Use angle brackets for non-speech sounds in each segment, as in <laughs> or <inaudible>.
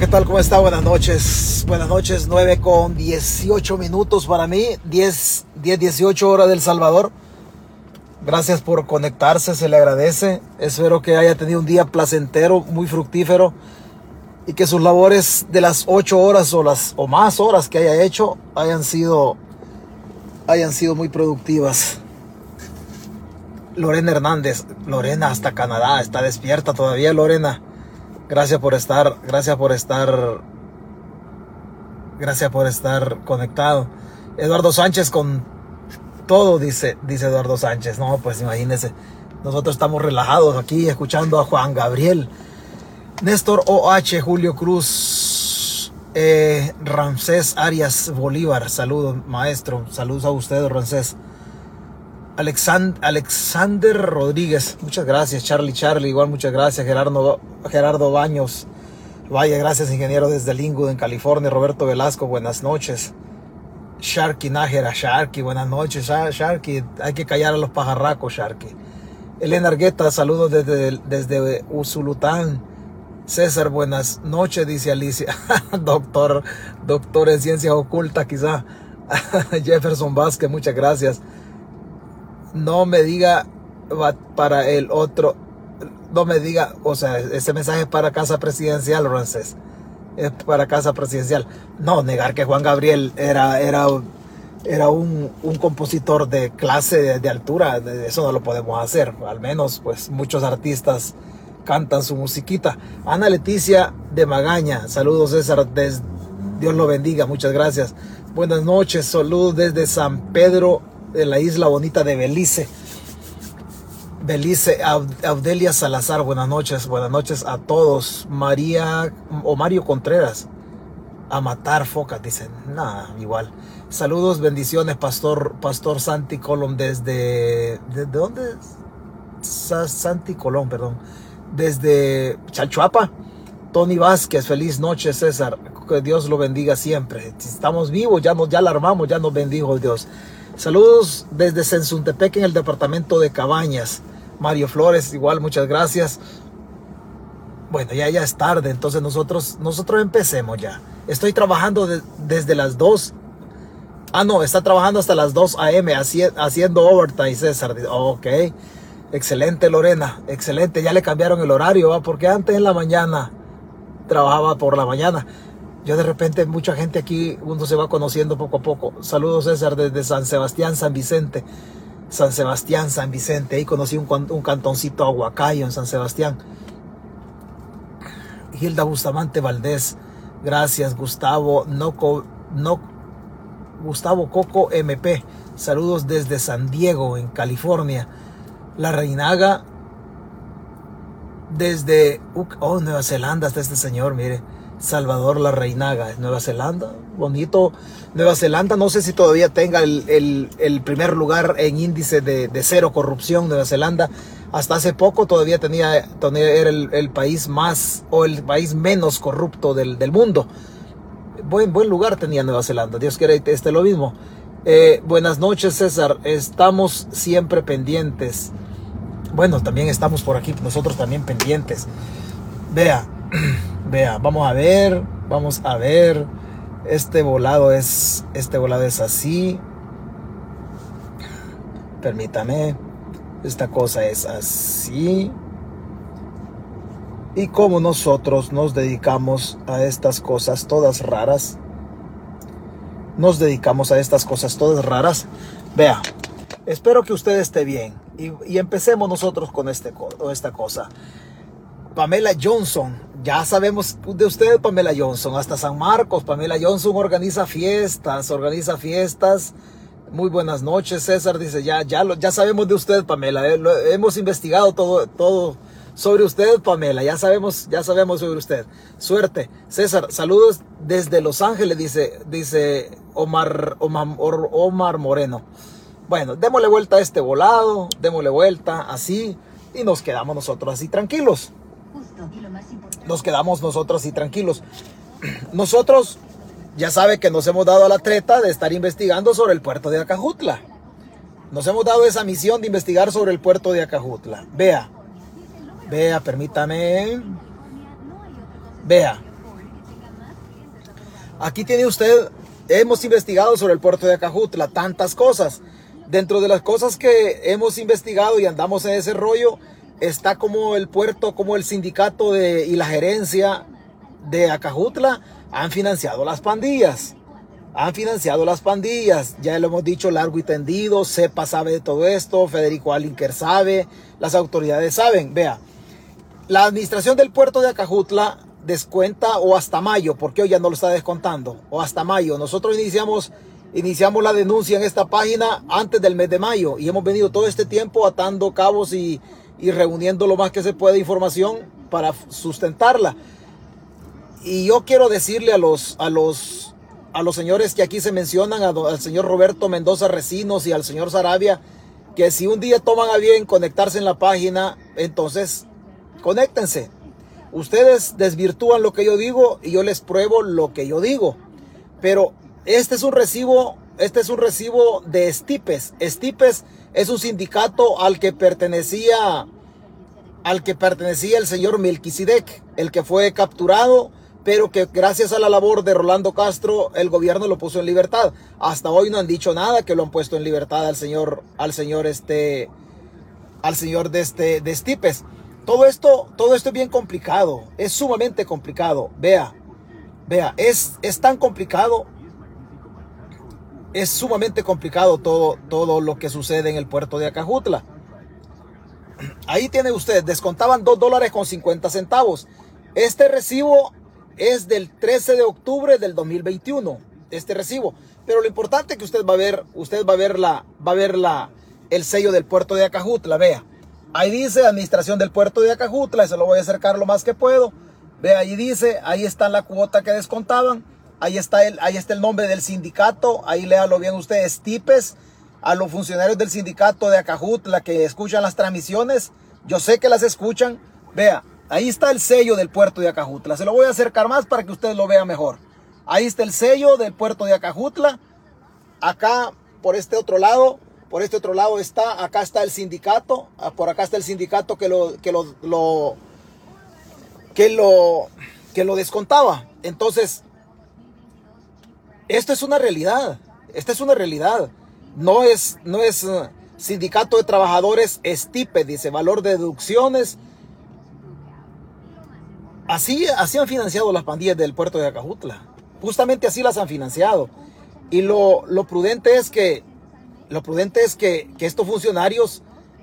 ¿qué tal? ¿Cómo está? Buenas noches. Buenas noches, 9 con 18 minutos para mí, 10, 10, 18 horas del Salvador. Gracias por conectarse, se le agradece. Espero que haya tenido un día placentero, muy fructífero y que sus labores de las 8 horas o las o más horas que haya hecho hayan sido hayan sido muy productivas. Lorena Hernández, Lorena hasta Canadá, está despierta todavía Lorena. Gracias por estar, gracias por estar, gracias por estar conectado. Eduardo Sánchez con todo, dice, dice Eduardo Sánchez. No, pues imagínese, nosotros estamos relajados aquí escuchando a Juan Gabriel, Néstor OH, Julio Cruz, eh, Ramsés Arias Bolívar. Saludos, maestro. Saludos a usted, Ramsés. Alexander, Rodríguez, muchas gracias. Charlie Charlie, igual muchas gracias. Gerardo, Gerardo Baños, vaya, gracias, ingeniero desde Lingwood, en California. Roberto Velasco, buenas noches. Sharky Nájera, Sharky, buenas noches. Sharky, hay que callar a los pajarracos, Sharky. Elena Argueta, saludos desde, desde Usulután. César, buenas noches, dice Alicia. <laughs> doctor, doctor en ciencias ocultas, quizá. <laughs> Jefferson Vázquez, muchas gracias no me diga para el otro, no me diga, o sea, ese mensaje es para casa presidencial, Rancés. Es para casa presidencial. No, negar que Juan Gabriel era, era, era un, compositor de clase, de, altura, eso no lo podemos hacer. Al menos, pues, muchos artistas cantan su musiquita. Ana Leticia de Magaña, saludos César, Dios lo bendiga, muchas gracias. Buenas noches, saludos desde San Pedro de la isla bonita de Belice. Belice, Audelia Salazar, buenas noches, buenas noches a todos. María o Mario Contreras, a matar focas, dicen, nada, igual. Saludos, bendiciones, Pastor, Pastor Santi Colón desde, ¿de dónde? Santi Colón, perdón. Desde Chalchuapa. Tony Vázquez, feliz noche, César. Que Dios lo bendiga siempre. Si estamos vivos, ya nos ya alarmamos, ya nos bendijo Dios. Saludos desde Sensuntepec en el departamento de Cabañas. Mario Flores, igual, muchas gracias. Bueno, ya, ya es tarde, entonces nosotros, nosotros empecemos ya. Estoy trabajando desde las 2. Ah, no, está trabajando hasta las 2 a.m. haciendo overtime, César. Ok, excelente Lorena, excelente. Ya le cambiaron el horario, porque antes en la mañana trabajaba por la mañana. Yo de repente mucha gente aquí, uno se va conociendo poco a poco. Saludos César desde San Sebastián, San Vicente. San Sebastián, San Vicente. Ahí conocí un, un cantoncito aguacayo en San Sebastián. Hilda Bustamante Valdés. Gracias, Gustavo. Noco, no, Gustavo Coco MP. Saludos desde San Diego, en California. La Reinaga. Desde oh, Nueva Zelanda está este señor, mire. Salvador La Reinaga, Nueva Zelanda, bonito. Nueva Zelanda, no sé si todavía tenga el, primer lugar en índice de, cero corrupción, Nueva Zelanda. Hasta hace poco todavía tenía, era el, país más o el país menos corrupto del, mundo. Buen, buen lugar tenía Nueva Zelanda, Dios quiera que esté lo mismo. Eh, buenas noches César, estamos siempre pendientes. Bueno, también estamos por aquí, nosotros también pendientes. Vea, <clears throat> Vea, vamos a ver, vamos a ver. Este volado es, este volado es así. Permítame. Esta cosa es así. Y como nosotros nos dedicamos a estas cosas todas raras, nos dedicamos a estas cosas todas raras. Vea, espero que usted esté bien. Y, y empecemos nosotros con este, esta cosa. Pamela Johnson. Ya sabemos de usted, Pamela Johnson. Hasta San Marcos, Pamela Johnson organiza fiestas, organiza fiestas. Muy buenas noches, César. Dice, ya, ya, lo, ya sabemos de usted, Pamela. Eh, hemos investigado todo, todo sobre usted, Pamela. Ya sabemos, ya sabemos sobre usted. Suerte. César, saludos desde Los Ángeles, dice, dice Omar, Omar, Omar Moreno. Bueno, démosle vuelta a este volado, démosle vuelta así y nos quedamos nosotros así tranquilos nos quedamos nosotros y tranquilos. <clears throat> Nosotros ya sabe que nos hemos dado a la treta de estar investigando sobre el puerto de Acajutla. Nos hemos dado esa misión de investigar sobre el puerto de Acajutla. Vea, vea, permítame. Vea, Aquí tiene usted, hemos investigado sobre el puerto de Acajutla, tantas cosas. Dentro de las cosas que hemos investigado y andamos en ese rollo, está como el puerto, como el sindicato de, y la gerencia de Acajutla han financiado las pandillas. Han financiado las pandillas, ya lo hemos dicho largo y tendido, Sepa sabe de todo esto, Federico Alinker sabe, las autoridades saben. Vea, la administración del puerto de Acajutla descuenta o hasta mayo, porque hoy ya no lo está descontando, o hasta mayo. Nosotros iniciamos, iniciamos la denuncia en esta página antes del mes de mayo y hemos venido todo este tiempo atando cabos y, y reuniendo lo más que se puede información para sustentarla. Y yo quiero decirle a los, a los, a los señores que aquí se mencionan, al señor Roberto Mendoza Recinos y al señor Sarabia, que si un día toman a bien conectarse en la página, entonces conéctense. Ustedes desvirtúan lo que yo digo y yo les pruebo lo que yo digo. Pero este es un recibo, este es un recibo de Estipes. Estipes es un sindicato al que pertenecía al que pertenecía el señor Melquisedec, el que fue capturado, pero que gracias a la labor de Rolando Castro el gobierno lo puso en libertad. Hasta hoy no han dicho nada que lo han puesto en libertad al señor al señor este al señor de este de Estipes. Todo esto todo esto es bien complicado, es sumamente complicado. Vea. Vea, es es tan complicado es sumamente complicado todo, todo lo que sucede en el puerto de Acajutla. Ahí tiene usted, descontaban 2 dólares con 50 centavos. Este recibo es del 13 de octubre del 2021, este recibo. Pero lo importante es que usted va a ver, usted va a ver la, va a ver la, el sello del puerto de Acajutla, vea. Ahí dice administración del puerto de Acajutla, eso lo voy a acercar lo más que puedo. Vea, ahí dice, ahí está la cuota que descontaban. Ahí está el, ahí está el nombre del sindicato. Ahí léalo bien ustedes. Tipes a los funcionarios del sindicato de Acajutla que escuchan las transmisiones. Yo sé que las escuchan. Vea, ahí está el sello del puerto de Acajutla. Se lo voy a acercar más para que ustedes lo vean mejor. Ahí está el sello del puerto de Acajutla. Acá, por este otro lado, por este otro lado está, acá está el sindicato. Ah, por acá está el sindicato que lo, que lo, lo que lo, que lo descontaba. Entonces, esto es una realidad. Esta es una realidad. No es, no es uh, sindicato de trabajadores estipe, dice valor de deducciones. Así, así han financiado las pandillas del puerto de Acajutla. Justamente así las han financiado. Y lo, lo prudente es que lo prudente es que, que, estos funcionarios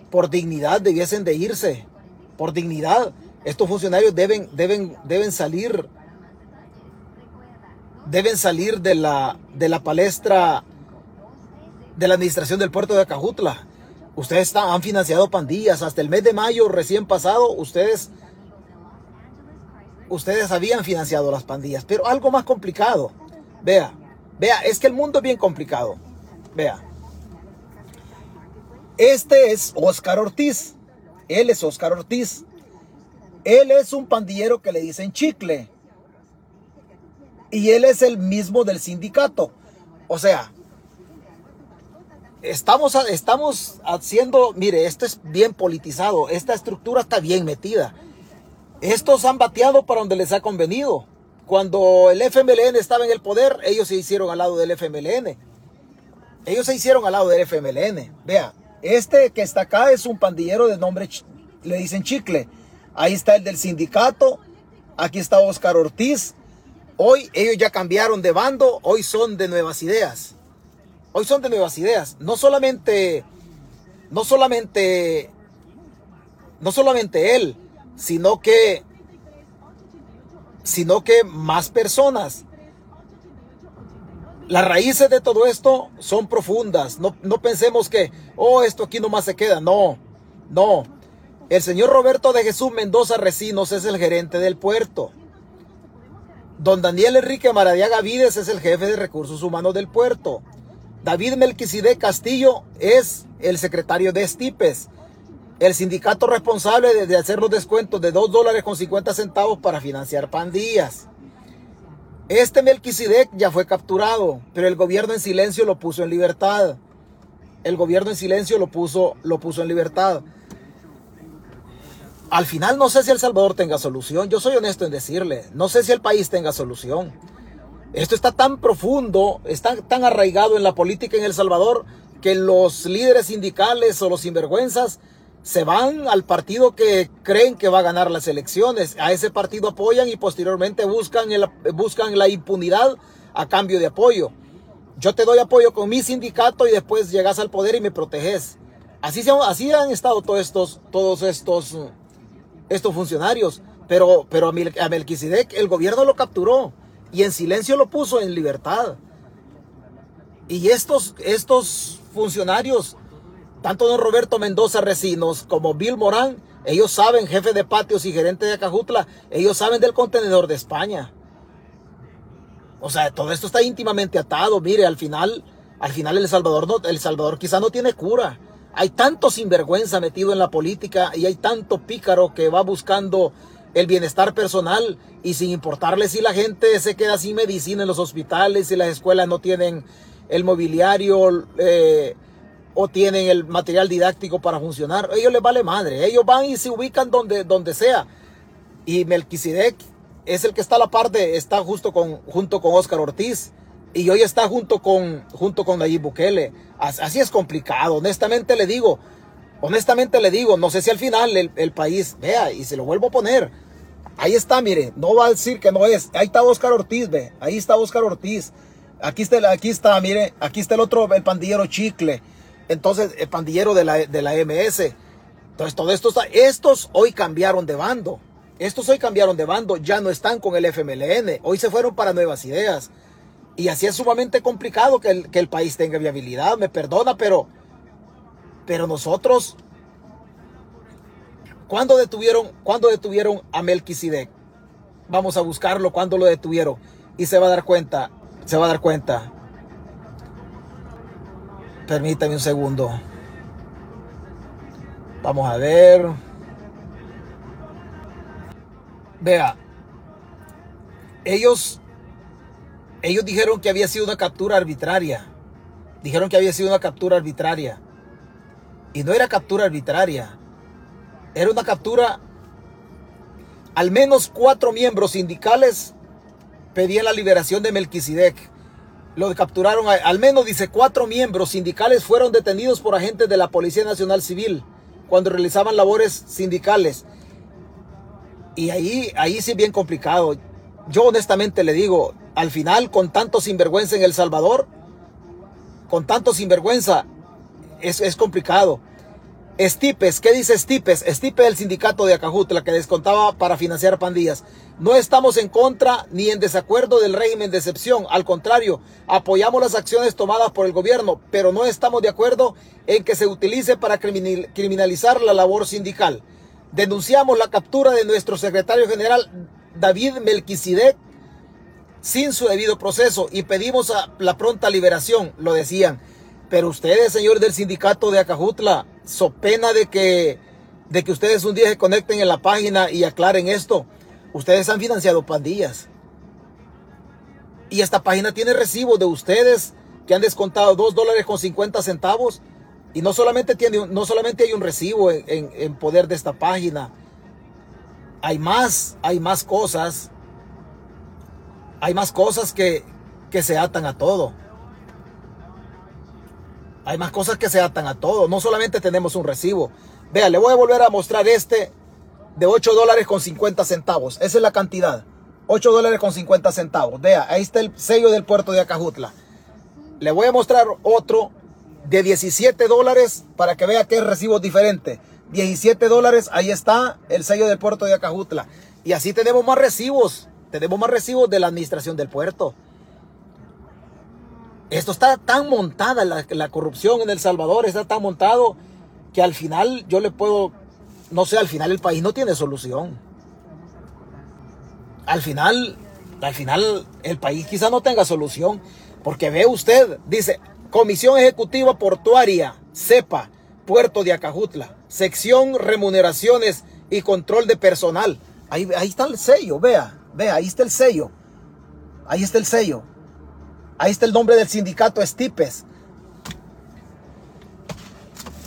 por dignidad debiesen de irse. Por dignidad. Estos funcionarios deben, deben, deben salir deben salir de la, de la palestra de la administración del puerto de Acajutla. Ustedes han financiado pandillas hasta el mes de mayo recién pasado. Ustedes, ustedes habían financiado las pandillas, pero algo más complicado. Vea, vea, es que el mundo es bien complicado. Vea. Este es Oscar Ortiz. Él es Oscar Ortiz. Él es un pandillero que le dicen chicle y él es el mismo del sindicato. O sea, estamos, estamos haciendo, mire, esto es bien politizado, esta estructura está bien metida. Estos han bateado para donde les ha convenido. Cuando el FMLN estaba en el poder, ellos se hicieron al lado del FMLN. Ellos se hicieron al lado del FMLN. Vea, este que está acá es un pandillero de nombre, le dicen chicle. Ahí está el del sindicato. Aquí está Oscar Ortiz. Hoy ellos ya cambiaron de bando, hoy son de nuevas ideas. Hoy son de nuevas ideas. No solamente, no solamente, no solamente él, sino que, sino que más personas. Las raíces de todo esto son profundas. No, no pensemos que, oh, esto aquí nomás se queda. No, no. El señor Roberto de Jesús Mendoza Recinos es el gerente del puerto. Don Daniel Enrique Maradiaga Vides es el jefe de recursos humanos del puerto. David Melquiside Castillo es el secretario de Estipes, el sindicato responsable de, hacer los descuentos de 2 dólares con 50 centavos para financiar pandillas. Este Melquisedec ya fue capturado, pero el gobierno en silencio lo puso en libertad. El gobierno en silencio lo puso, lo puso en libertad. Al final no sé si El Salvador tenga solución. Yo soy honesto en decirle. No sé si el país tenga solución. Esto está tan profundo, está tan arraigado en la política en El Salvador que los líderes sindicales o los sinvergüenzas se van al partido que creen que va a ganar las elecciones. A ese partido apoyan y posteriormente buscan, el, buscan la impunidad a cambio de apoyo. Yo te doy apoyo con mi sindicato y después llegas al poder y me proteges. Así, así han estado todos estos, todos estos, estos funcionarios. Pero, pero a Melquisedec el gobierno lo capturó y en silencio lo puso en libertad. Y estos, estos funcionarios tanto don Roberto Mendoza Recinos como Bill Morán, ellos saben, jefe de patios y gerente de Acajutla, ellos saben del contenedor de España. O sea, todo esto está íntimamente atado. Mire, al final, al final El Salvador, no, El Salvador quizá no tiene cura. Hay tanto sinvergüenza metido en la política y hay tanto pícaro que va buscando el bienestar personal y sin importarle si la gente se queda sin medicina en los hospitales, si las escuelas no tienen el mobiliario, eh, o tienen el material didáctico para funcionar. ellos les vale madre. Ellos van y se ubican donde, donde sea. Y Melquisedec es el que está a la parte, está justo con, junto con Oscar Ortiz. Y hoy está junto con, junto con Nayib Bukele. Así es complicado. Honestamente le digo, honestamente le digo, no sé si al final el, el país, vea, y se lo vuelvo a poner. Ahí está, mire, no va a decir que no es. Ahí está Oscar Ortiz, ve. Ahí está Oscar Ortiz. Aquí está, aquí está, mire, aquí está el otro, el pandillero Chicle. Entonces, el pandillero de la, de la MS. Entonces, todo esto estos hoy cambiaron de bando. Estos hoy cambiaron de bando, ya no están con el FMLN. Hoy se fueron para nuevas ideas. Y así es sumamente complicado que el, que el país tenga viabilidad. Me perdona, pero, pero nosotros, ¿cuándo detuvieron, ¿cuándo detuvieron a Melquisedec? Vamos a buscarlo, ¿cuándo lo detuvieron? Y se va a dar cuenta, se va a dar cuenta. Permítame un segundo. Vamos a ver. Vea. Ellos ellos dijeron que había sido una captura arbitraria. Dijeron que había sido una captura arbitraria. Y no era captura arbitraria. Era una captura. Al menos cuatro miembros sindicales pedían la liberación de Melquisedec lo capturaron, al menos dice, cuatro miembros sindicales fueron detenidos por agentes de la Policía Nacional Civil cuando realizaban labores sindicales. Y ahí, ahí sí bien complicado. Yo honestamente le digo, al final con tanto sinvergüenza en El Salvador, con tanto sinvergüenza, es, es complicado. Estipes, ¿qué dice Estipes? Estipe del sindicato de Acajutla que descontaba para financiar pandillas. No estamos en contra ni en desacuerdo del régimen de excepción. Al contrario, apoyamos las acciones tomadas por el gobierno, pero no estamos de acuerdo en que se utilice para criminalizar la labor sindical. Denunciamos la captura de nuestro secretario general David Melquisedec sin su debido proceso y pedimos la pronta liberación, lo decían. Pero ustedes, señores del sindicato de Acajutla, so pena de que, de que ustedes un día se conecten en la página y aclaren esto. Ustedes han financiado pandillas. Y esta página tiene recibo de ustedes que han descontado 2 dólares con 50 centavos. Y no solamente, tiene, no solamente hay un recibo en, en poder de esta página. Hay más, hay más cosas. Hay más cosas que, que se atan a todo. Hay más cosas que se atan a todo. No solamente tenemos un recibo. Vea, le voy a volver a mostrar este de 8 dólares con 50 centavos. Esa es la cantidad. 8 dólares con 50 centavos. Vea, ahí está el sello del puerto de Acajutla. Le voy a mostrar otro de 17 dólares para que vea que es recibo diferente. 17 dólares, ahí está el sello del puerto de Acajutla. Y así tenemos más recibos. Tenemos más recibos de la administración del puerto. Esto está tan montada, la, corrupción en El Salvador está tan montado que al final yo le puedo, no sé, al final el país no tiene solución. Al final, al final el país quizá no tenga solución, porque ve usted, dice, Comisión Ejecutiva Portuaria, CEPA, Puerto de Acajutla, sección remuneraciones y control de personal. Ahí, ahí está el sello, vea, vea, ahí está el sello. Ahí está el sello. Ahí está el nombre del sindicato Estipes.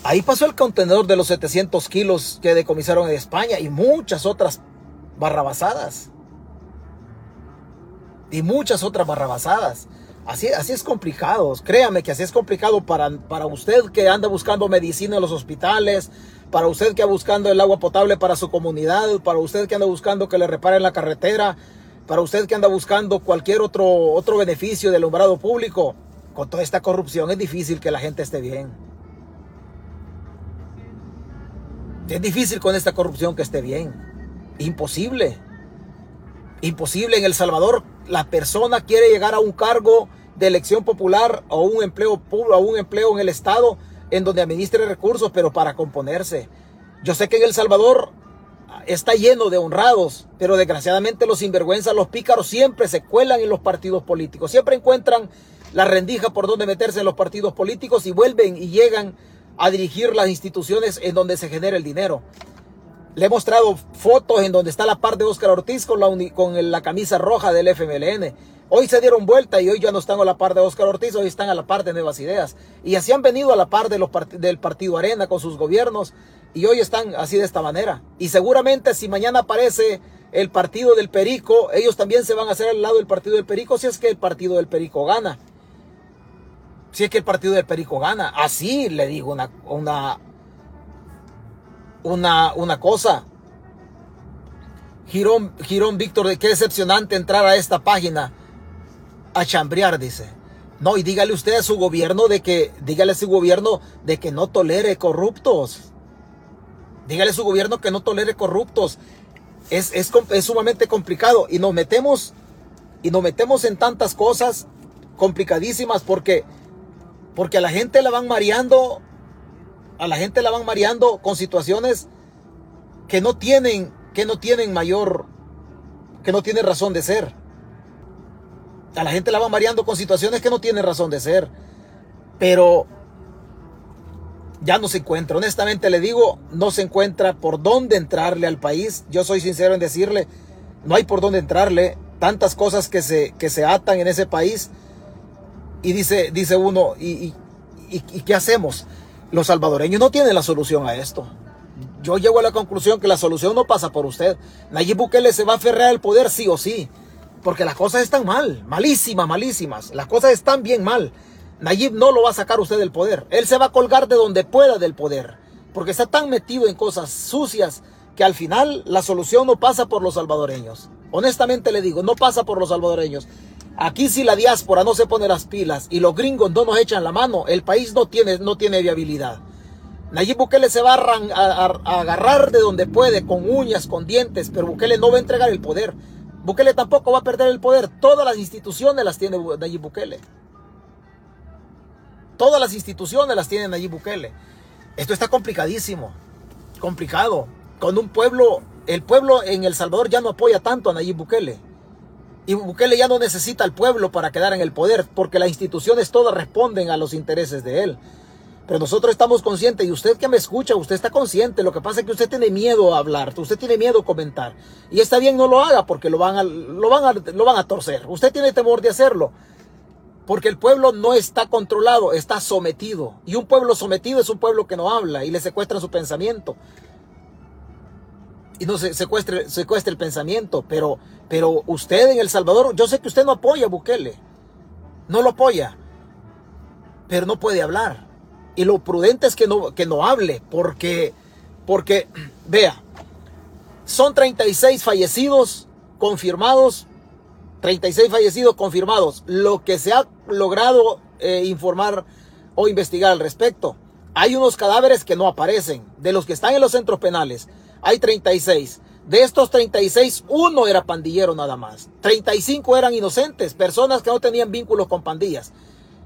Ahí pasó el contenedor de los 700 kilos que decomisaron en España y muchas otras barrabasadas. y muchas otras barrabasadas. Así, así es complicado, créame que así es complicado para, para usted que anda buscando medicina en los hospitales, para usted que anda buscando el agua potable para su comunidad, para usted que anda buscando que le reparen la carretera, para usted que anda buscando cualquier otro, otro beneficio del alumbrado público. Con toda esta corrupción es difícil que la gente esté bien. Es difícil con esta corrupción que esté bien. Imposible. Imposible. En El Salvador la persona quiere llegar a un cargo de elección popular o un empleo público, un empleo en el Estado en donde administre recursos, pero para componerse. Yo sé que en El Salvador está lleno de honrados, pero desgraciadamente los sinvergüenzas, los pícaros siempre se cuelan en los partidos políticos, siempre encuentran la rendija por donde meterse en los partidos políticos y vuelven y llegan a dirigir las instituciones en donde se genera el dinero. Le he mostrado fotos en donde está la par de Óscar Ortiz con la, con la camisa roja del FMLN. Hoy se dieron vuelta y hoy ya no están a la par de Óscar Ortiz, hoy están a la par de Nuevas Ideas. Y así han venido a la par de los del Partido Arena con sus gobiernos y hoy están así de esta manera. Y seguramente si mañana aparece el partido del Perico, ellos también se van a hacer al lado del partido del Perico si es que el partido del Perico gana. Si es que el partido del Perico gana. Así le digo una, una, una cosa. Girón, Girón Víctor, qué decepcionante entrar a esta página a chambrear, dice. No, y dígale usted a su gobierno de que, dígale a su gobierno de que no tolere corruptos. Dígale a su gobierno que no tolere corruptos. Es, es, es sumamente complicado y nos metemos y nos metemos en tantas cosas complicadísimas porque porque a la gente la van mareando a la gente la van mareando con situaciones que no tienen, que no tienen mayor, que no tienen razón de ser. A la gente la van mareando con situaciones que no tienen razón de ser. Pero ya no se encuentra. Honestamente le digo, no se encuentra por dónde entrarle al país. Yo soy sincero en decirle, no hay por dónde entrarle. Tantas cosas que se, que se atan en ese país. Y dice, dice uno, ¿y, y qué hacemos? Los salvadoreños no tienen la solución a esto. Yo llego a la conclusión que la solución no pasa por usted. Nayib Bukele se va a aferrar al poder sí o sí. Porque las cosas están mal, malísimas, malísimas. Las cosas están bien mal. Nayib no lo va a sacar usted del poder. Él se va a colgar de donde pueda del poder. Porque está tan metido en cosas sucias que al final la solución no pasa por los salvadoreños. Honestamente le digo, no pasa por los salvadoreños. Aquí si la diáspora no se pone las pilas y los gringos no nos echan la mano, el país no tiene, no tiene viabilidad. Nayib Bukele se va a, agarrar de donde puede, con uñas, con dientes, pero Bukele no va a entregar el poder. Bukele tampoco va a perder el poder. Todas las instituciones las tiene Nayib Bukele. Todas las instituciones las tiene Nayib Bukele. Esto está complicadísimo. Complicado. Con un pueblo, el pueblo en El Salvador ya no apoya tanto a Nayib Bukele. Y Bukele ya no necesita al pueblo para quedar en el poder, porque las instituciones todas responden a los intereses de él. Pero nosotros estamos conscientes, y usted que me escucha, usted está consciente. Lo que pasa es que usted tiene miedo a hablar, usted tiene miedo a comentar. Y está bien, no lo haga, porque lo van a, lo van a, lo van a torcer. Usted tiene temor de hacerlo. Porque el pueblo no está controlado, está sometido. Y un pueblo sometido es un pueblo que no habla y le secuestra su pensamiento y no se secuestre, secuestre el pensamiento, pero, pero usted en El Salvador, yo sé que usted no apoya a Bukele, no lo apoya, pero no puede hablar. Y lo prudente es que no, que no hable, porque, porque, <clears throat> vea, son 36 fallecidos confirmados, 36 fallecidos confirmados, lo que se ha logrado eh, informar o investigar al respecto. Hay unos cadáveres que no aparecen, de los que están en los centros penales hay 36. De estos 36, uno era pandillero nada más. 35 eran inocentes, personas que no tenían vínculos con pandillas.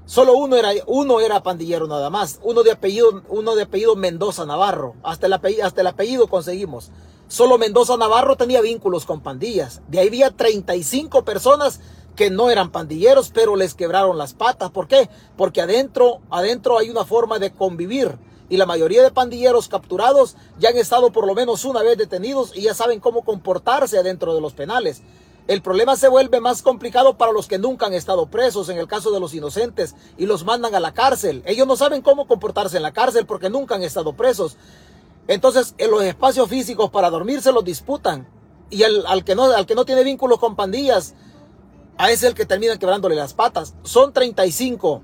Solo uno era, uno era pandillero nada más. Uno de apellido, uno de apellido Mendoza Navarro. Hasta el, apellido, hasta el apellido conseguimos. Solo Mendoza Navarro tenía vínculos con pandillas. De ahí había 35 personas que no eran pandilleros, pero les quebraron las patas. ¿Por qué? Porque adentro, adentro hay una forma de convivir y la mayoría de pandilleros capturados ya han estado por lo menos una vez detenidos y ya saben cómo comportarse adentro de los penales. El problema se vuelve más complicado para los que nunca han estado presos, en el caso de los inocentes, y los mandan a la cárcel. Ellos no saben cómo comportarse en la cárcel porque nunca han estado presos. Entonces, en los espacios físicos para dormir se los disputan. Y al, que no, al que no tiene vínculos con pandillas, A ese es el que termina quebrándole las patas. Son 35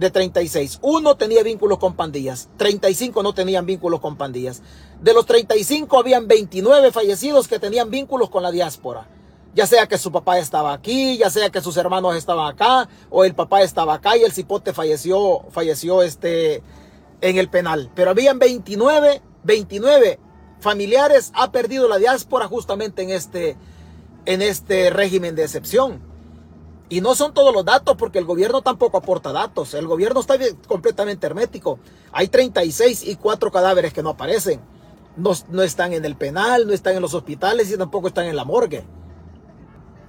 de 36. Uno tenía vínculos con pandillas. 35 no tenían vínculos con pandillas. De los 35 habían 29 fallecidos que tenían vínculos con la diáspora. Ya sea que su papá estaba aquí, ya sea que sus hermanos estaban acá, o el papá estaba acá y el cipote falleció, falleció este, en el penal. Pero habían 29, 29 familiares ha perdido la diáspora justamente en este, en este régimen de excepción. Y no son todos los datos porque el gobierno tampoco aporta datos. El gobierno está completamente hermético. Hay 36 y 4 cadáveres que no aparecen. No, no, están en el penal, no están en los hospitales y tampoco están en la morgue.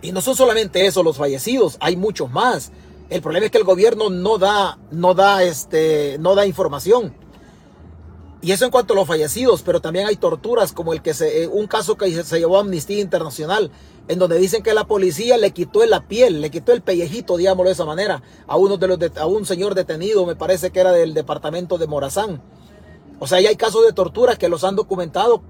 Y no son solamente eso los fallecidos, hay muchos más. El problema es que el gobierno no da, no da, este, no da información. Y eso en cuanto a los fallecidos, pero también hay torturas como el que se, eh, un caso que se llevó a Amnistía Internacional, en donde dicen que la policía le quitó la piel, le quitó el pellejito, digámoslo de esa manera, a uno de los a un señor detenido, me parece que era del departamento de Morazán. O sea, hay casos de tortura que los han documentado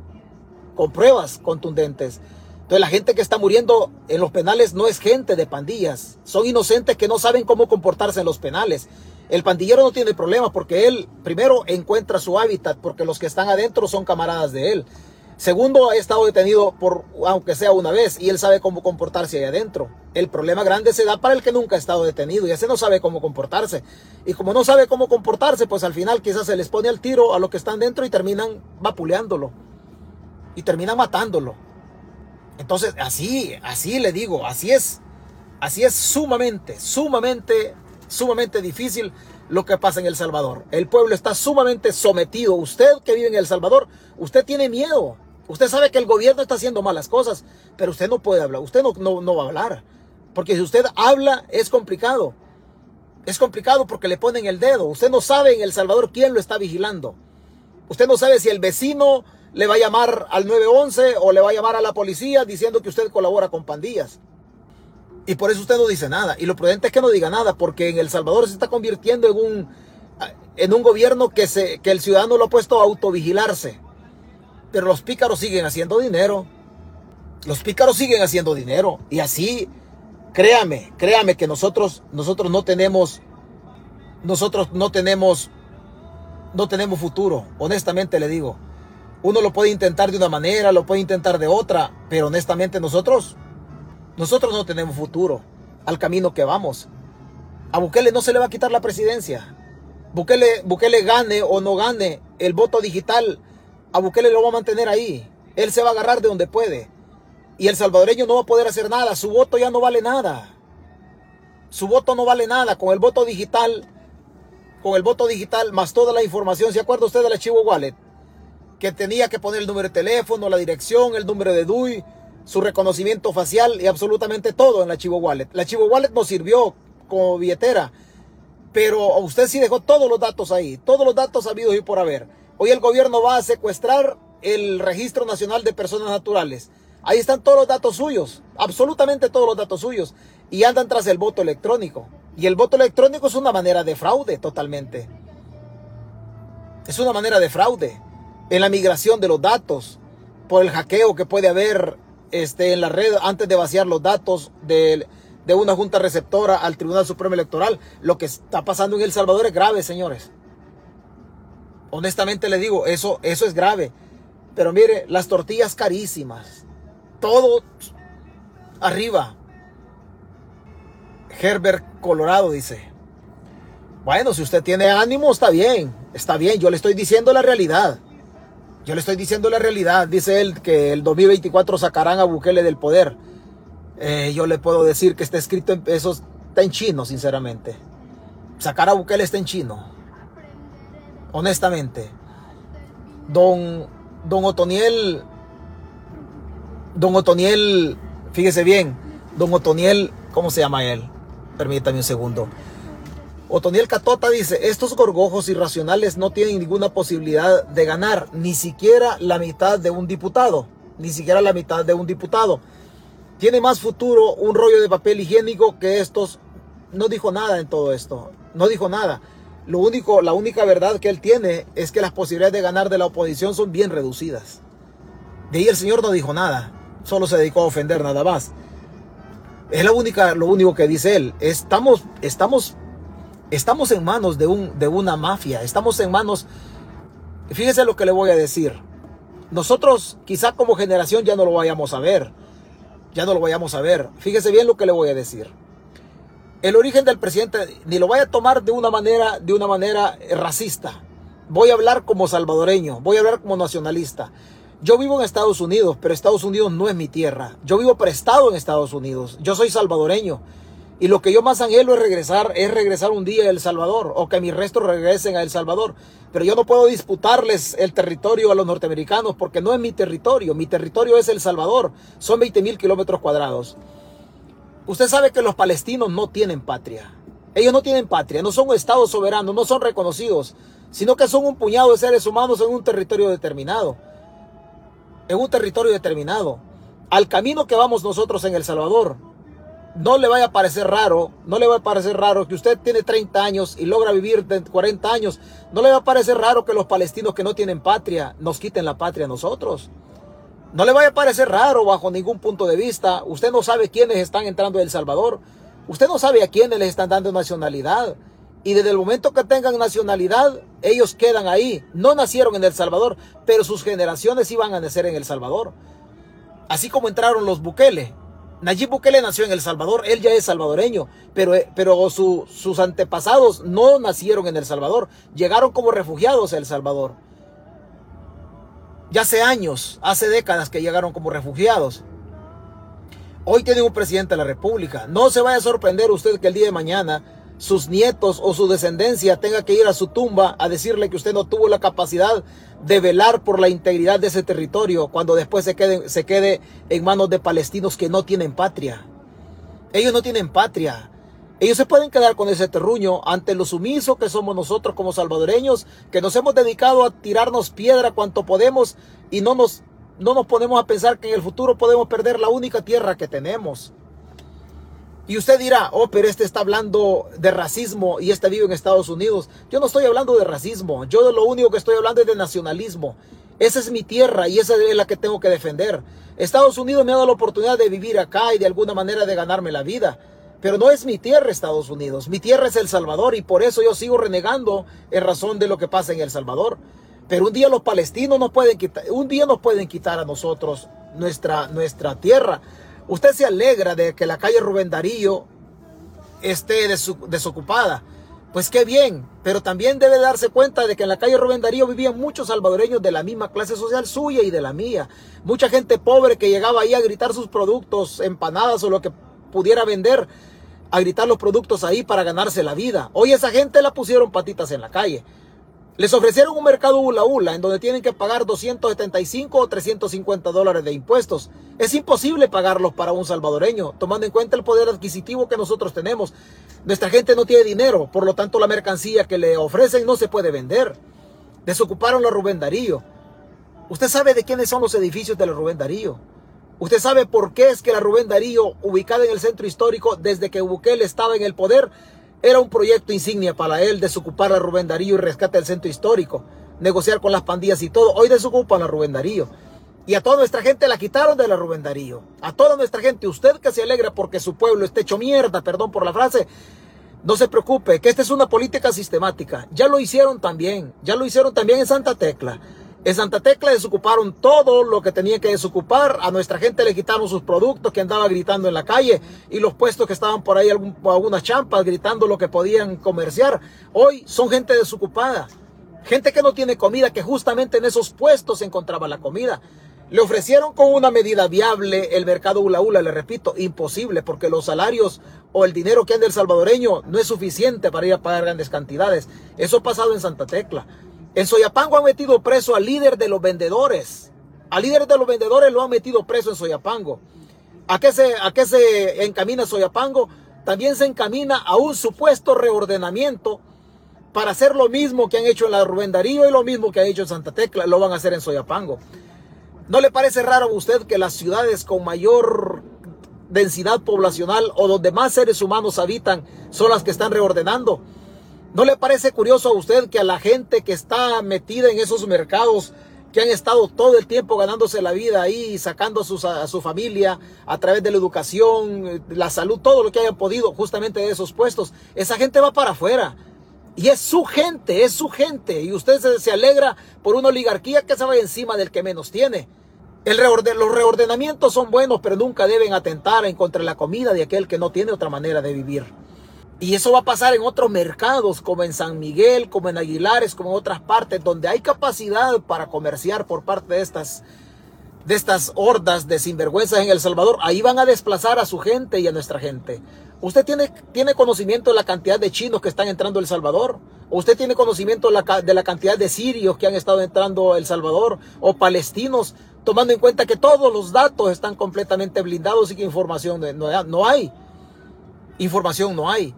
con pruebas contundentes. Entonces la gente que está muriendo en los penales no es gente de pandillas, son inocentes que no saben cómo comportarse en los penales. El pandillero no tiene problema porque él primero encuentra su hábitat porque los que están adentro son camaradas de él. Segundo, ha estado detenido por, aunque sea una vez, y él sabe cómo comportarse ahí adentro. El problema grande se da para el que nunca ha estado detenido y ese no sabe cómo comportarse. Y como no sabe cómo comportarse, pues al final quizás se les pone al tiro a los que están dentro y terminan vapuleándolo. Y terminan matándolo. Entonces, así, así le digo, así es. Así es sumamente, sumamente sumamente difícil lo que pasa en El Salvador. El pueblo está sumamente sometido. Usted que vive en El Salvador, usted tiene miedo. Usted sabe que el gobierno está haciendo malas cosas, pero usted no puede hablar. Usted no, no, va a hablar. Porque si usted habla, es complicado. Es complicado porque le ponen el dedo. Usted no sabe en El Salvador quién lo está vigilando. Usted no sabe si el vecino le va a llamar al 911 o le va a llamar a la policía diciendo que usted colabora con pandillas. Y por eso usted no dice nada. Y lo prudente es que no diga nada, porque en El Salvador se está convirtiendo en un, en un gobierno que, se, que el ciudadano lo ha puesto a autovigilarse. Pero los pícaros siguen haciendo dinero. Los pícaros siguen haciendo dinero. Y así, créame, créame que nosotros, nosotros no tenemos, nosotros no tenemos, no tenemos futuro. Honestamente le digo. Uno lo puede intentar de una manera, lo puede intentar de otra, pero honestamente nosotros nosotros no tenemos futuro al camino que vamos. A Bukele no se le va a quitar la presidencia. Bukele, Bukele gane o no gane el voto digital, a Bukele lo va a mantener ahí. Él se va a agarrar de donde puede. Y el salvadoreño no va a poder hacer nada. Su voto ya no vale nada. Su voto no vale nada. Con el voto digital, con el voto digital, más toda la información. ¿Se acuerda usted del archivo Wallet? Que tenía que poner el número de teléfono, la dirección, el número de DUI, su reconocimiento facial y absolutamente todo en la Chivo Wallet. La Chivo Wallet nos sirvió como billetera, pero usted sí dejó todos los datos ahí, todos los datos habidos y por haber. Hoy el gobierno va a secuestrar el Registro Nacional de Personas Naturales. Ahí están todos los datos suyos, absolutamente todos los datos suyos, y andan tras el voto electrónico. Y el voto electrónico es una manera de fraude totalmente. Es una manera de fraude en la migración de los datos, por el hackeo que puede haber este, en la red antes de vaciar los datos de, una junta receptora al Tribunal Supremo Electoral. Lo que está pasando en El Salvador es grave, señores. Honestamente le digo, eso, eso es grave. Pero mire, las tortillas carísimas. Todo arriba. Herbert Colorado dice. Bueno, si usted tiene ánimo, está bien. Está bien, yo le estoy diciendo la realidad. Yo le estoy diciendo la realidad. Dice él que el 2024 sacarán a Bukele del poder. Eh, yo le puedo decir que está escrito en eso está en chino, sinceramente. Sacar a Bukele está en chino. Honestamente. Don, don Otoniel, don Otoniel, fíjese bien, don Otoniel, ¿cómo se llama él? Permítame un segundo. Otoniel Catota dice, estos gorgojos irracionales no tienen ninguna posibilidad de ganar, ni siquiera la mitad de un diputado, ni siquiera la mitad de un diputado. Tiene más futuro un rollo de papel higiénico que estos. No dijo nada en todo esto, no dijo nada. Lo único, la única verdad que él tiene es que las posibilidades de ganar de la oposición son bien reducidas. De ahí el señor no dijo nada, solo se dedicó a ofender nada más. Es la única, lo único que dice él. Estamos, estamos, estamos en manos de, un, de una mafia. Estamos en manos. Fíjese lo que le voy a decir. Nosotros, quizá como generación, ya no lo vayamos a ver. Ya no lo vayamos a ver. Fíjese bien lo que le voy a decir. El origen del presidente, ni lo vaya a tomar de una manera, de una manera racista. Voy a hablar como salvadoreño, voy a hablar como nacionalista. Yo vivo en Estados Unidos, pero Estados Unidos no es mi tierra. Yo vivo prestado en Estados Unidos. Yo soy salvadoreño. Y lo que yo más anhelo es regresar, es regresar un día a El Salvador, o que mis restos regresen a El Salvador. Pero yo no puedo disputarles el territorio a los norteamericanos porque no es mi territorio. Mi territorio es El Salvador. Son 20 mil kilómetros cuadrados. Usted sabe que los palestinos no tienen patria. Ellos no tienen patria, no son un Estado soberano, no son reconocidos, sino que son un puñado de seres humanos en un territorio determinado en un territorio determinado. Al camino que vamos nosotros en El Salvador, no le vaya a parecer raro, no le va a parecer raro que usted tiene 30 años y logra vivir 40 años, no le va a parecer raro que los palestinos que no tienen patria nos quiten la patria a nosotros. No le vaya a parecer raro bajo ningún punto de vista. Usted no sabe quiénes están entrando a El Salvador. Usted no sabe a quiénes les están dando nacionalidad. Y desde el momento que tengan nacionalidad, ellos quedan ahí. No nacieron en El Salvador, pero sus generaciones iban a nacer en El Salvador. Así como entraron los Bukele. Nayib Bukele nació en El Salvador, él ya es salvadoreño, pero, eh, pero sus antepasados no nacieron en El Salvador, llegaron como refugiados a El Salvador. Ya hace años, hace décadas que llegaron como refugiados. Hoy tiene un presidente de la República. No se vaya a sorprender usted que el día de mañana sus nietos o su descendencia tenga que ir a su tumba a decirle que usted no tuvo la capacidad de velar por la integridad de ese territorio cuando después se quede, se quede en manos de palestinos que no tienen patria. Ellos no tienen patria. Ellos se pueden quedar con ese terruño ante lo sumiso que somos nosotros como salvadoreños, que nos hemos dedicado a tirarnos piedra cuanto podemos y no nos, no nos ponemos a pensar que en el futuro podemos perder la única tierra que tenemos. Y usted dirá, oh, pero este está hablando de racismo y este vive en Estados Unidos. Yo no estoy hablando de racismo, yo lo único que estoy hablando es de nacionalismo. Esa es mi tierra y esa es la que tengo que defender. Estados Unidos me ha dado la oportunidad de vivir acá y de alguna manera de ganarme la vida. Pero no es mi tierra Estados Unidos, mi tierra es El Salvador y por eso yo sigo renegando en razón de lo que pasa en El Salvador. Pero un día los palestinos nos pueden quitar, un día nos pueden quitar a nosotros nuestra, nuestra tierra. Usted se alegra de que la calle Rubén Darío esté desocupada. Pues qué bien, pero también debe darse cuenta de que en la calle Rubén Darío vivían muchos salvadoreños de la misma clase social suya y de la mía. Mucha gente pobre que llegaba ahí a gritar sus productos, empanadas o lo que pudiera vender, a gritar los productos ahí para ganarse la vida. Hoy esa gente la pusieron patitas en la calle. Les ofrecieron un mercado hula hula en donde tienen que pagar 275 o 350 dólares de impuestos. Es imposible pagarlos para un salvadoreño, tomando en cuenta el poder adquisitivo que nosotros tenemos. Nuestra gente no tiene dinero, por lo tanto la mercancía que le ofrecen no se puede vender. Desocuparon la Rubén Darío. Usted sabe de quiénes son los edificios de la Rubén Darío. Usted sabe por qué es que la Rubén Darío, ubicada en el centro histórico desde que Bukele estaba en el poder, era un proyecto insignia para él desocupar a Rubén Darío y rescate el centro histórico, negociar con las pandillas y todo. Hoy desocupan a Rubén Darío. Y a toda nuestra gente la quitaron de la Rubén Darío. A toda nuestra gente, usted que se alegra porque su pueblo esté hecho mierda, perdón por la frase, no se preocupe, que esta es una política sistemática. Ya lo hicieron también, ya lo hicieron también en Santa Tecla. En Santa Tecla desocuparon todo lo que tenía que desocupar. A nuestra gente le quitaron sus productos que andaba gritando en la calle y los puestos que estaban por ahí, algunas champas gritando lo que podían comerciar. Hoy son gente desocupada. Gente que no tiene comida, que justamente en esos puestos se encontraba la comida. Le ofrecieron con una medida viable el mercado Ula Ula, le repito, imposible, porque los salarios o el dinero que anda el salvadoreño no es suficiente para ir a pagar grandes cantidades. Eso ha pasado en Santa Tecla. En Soyapango han metido preso al líder de los vendedores. Al líder de los vendedores lo han metido preso en Soyapango. ¿A qué se, a qué se encamina Soyapango? También se encamina a un supuesto reordenamiento para hacer lo mismo que han hecho en la Rubén Darío y lo mismo que han hecho en Santa Tecla, lo van a hacer en Soyapango. ¿No le parece raro a usted que las ciudades con mayor densidad poblacional o donde más seres humanos habitan son las que están reordenando? ¿No le parece curioso a usted que a la gente que está metida en esos mercados que han estado todo el tiempo ganándose la vida ahí, sacando a, su familia a través de la educación, la salud, todo lo que hayan podido justamente de esos puestos. Esa gente va para afuera. Y es su gente, es su gente. Y usted se, alegra por una oligarquía que se va encima del que menos tiene. Los reordenamientos son buenos, pero nunca deben atentar en contra de la comida de aquel que no tiene otra manera de vivir. Y eso va a pasar en otros mercados, como en San Miguel, como en Aguilares, como en otras partes, donde hay capacidad para comerciar por parte de estas, de estas hordas de sinvergüenzas en El Salvador. Ahí van a desplazar a su gente y a nuestra gente. ¿Usted tiene, tiene conocimiento de la cantidad de chinos que están entrando a El Salvador? ¿Usted tiene conocimiento de la, de la cantidad de sirios que han estado entrando a El Salvador? ¿O palestinos? Tomando en cuenta que todos los datos están completamente blindados y que información no hay. Información no hay.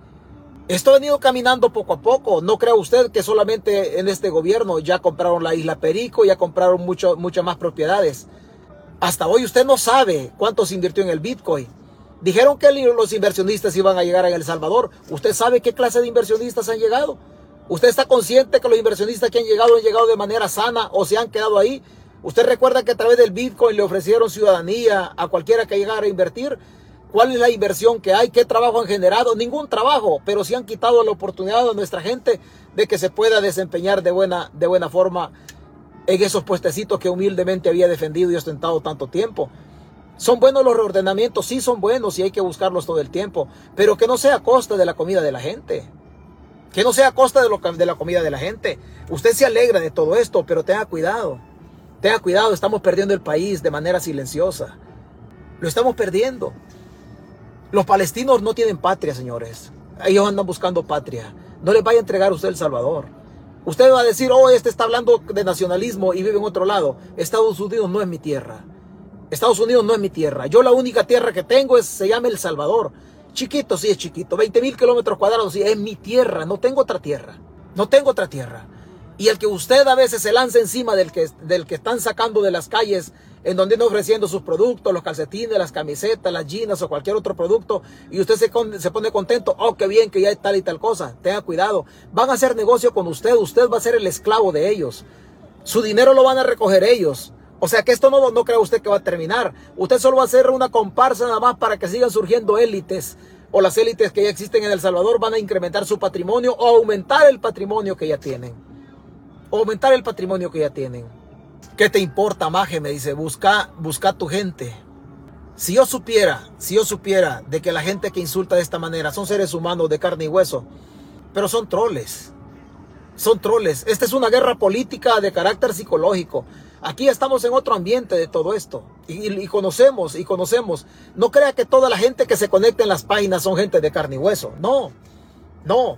Esto ha venido caminando poco a poco. No crea usted que solamente en este gobierno ya compraron la isla Perico, ya compraron muchas más propiedades. Hasta hoy usted no sabe cuánto se invirtió en el Bitcoin. Dijeron que los inversionistas iban a llegar a El Salvador. ¿Usted sabe qué clase de inversionistas han llegado? ¿Usted está consciente que los inversionistas que han llegado han llegado de manera sana o se han quedado ahí? ¿Usted recuerda que a través del Bitcoin le ofrecieron ciudadanía a cualquiera que llegara a invertir? ¿Cuál es la inversión que hay? ¿Qué trabajo han generado? Ningún trabajo, pero sí han quitado la oportunidad a nuestra gente de que se pueda desempeñar de buena, de buena forma en esos puestecitos que humildemente había defendido y ostentado tanto tiempo. Son buenos los reordenamientos, sí son buenos y hay que buscarlos todo el tiempo, pero que no sea a costa de la comida de la gente. Que no sea a costa de, lo, de la comida de la gente. Usted se alegra de todo esto, pero tenga cuidado. Tenga cuidado, estamos perdiendo el país de manera silenciosa. Lo estamos perdiendo. Los palestinos no tienen patria, señores. Ellos andan buscando patria. No les vaya a entregar usted El Salvador. Usted va a decir, oh, este está hablando de nacionalismo y vive en otro lado. Estados Unidos no es mi tierra. Estados Unidos no es mi tierra. Yo la única tierra que tengo es, se llama El Salvador. Chiquito, sí es chiquito. 20 mil kilómetros cuadrados, sí, es mi tierra. No tengo otra tierra. No tengo otra tierra. Y el que usted a veces se lanza encima del que, del que están sacando de las calles en donde están ofreciendo sus productos, los calcetines, las camisetas, las jeans o cualquier otro producto, y usted se, pone contento, oh, qué bien que ya hay tal y tal cosa, tenga cuidado, van a hacer negocio con usted, usted va a ser el esclavo de ellos, su dinero lo van a recoger ellos. O sea que esto no, no cree usted que va a terminar. Usted solo va a hacer una comparsa nada más para que sigan surgiendo élites o las élites que ya existen en El Salvador van a incrementar su patrimonio o aumentar el patrimonio que ya tienen. O aumentar el patrimonio que ya tienen. ¿Qué te importa, Maje? Me dice, busca, busca tu gente. Si yo supiera, si yo supiera de que la gente que insulta de esta manera son seres humanos de carne y hueso, pero son troles. Son troles. Esta es una guerra política de carácter psicológico. Aquí estamos en otro ambiente de todo esto. Y, y, conocemos, y conocemos. No crea que toda la gente que se conecta en las páginas son gente de carne y hueso. No, no.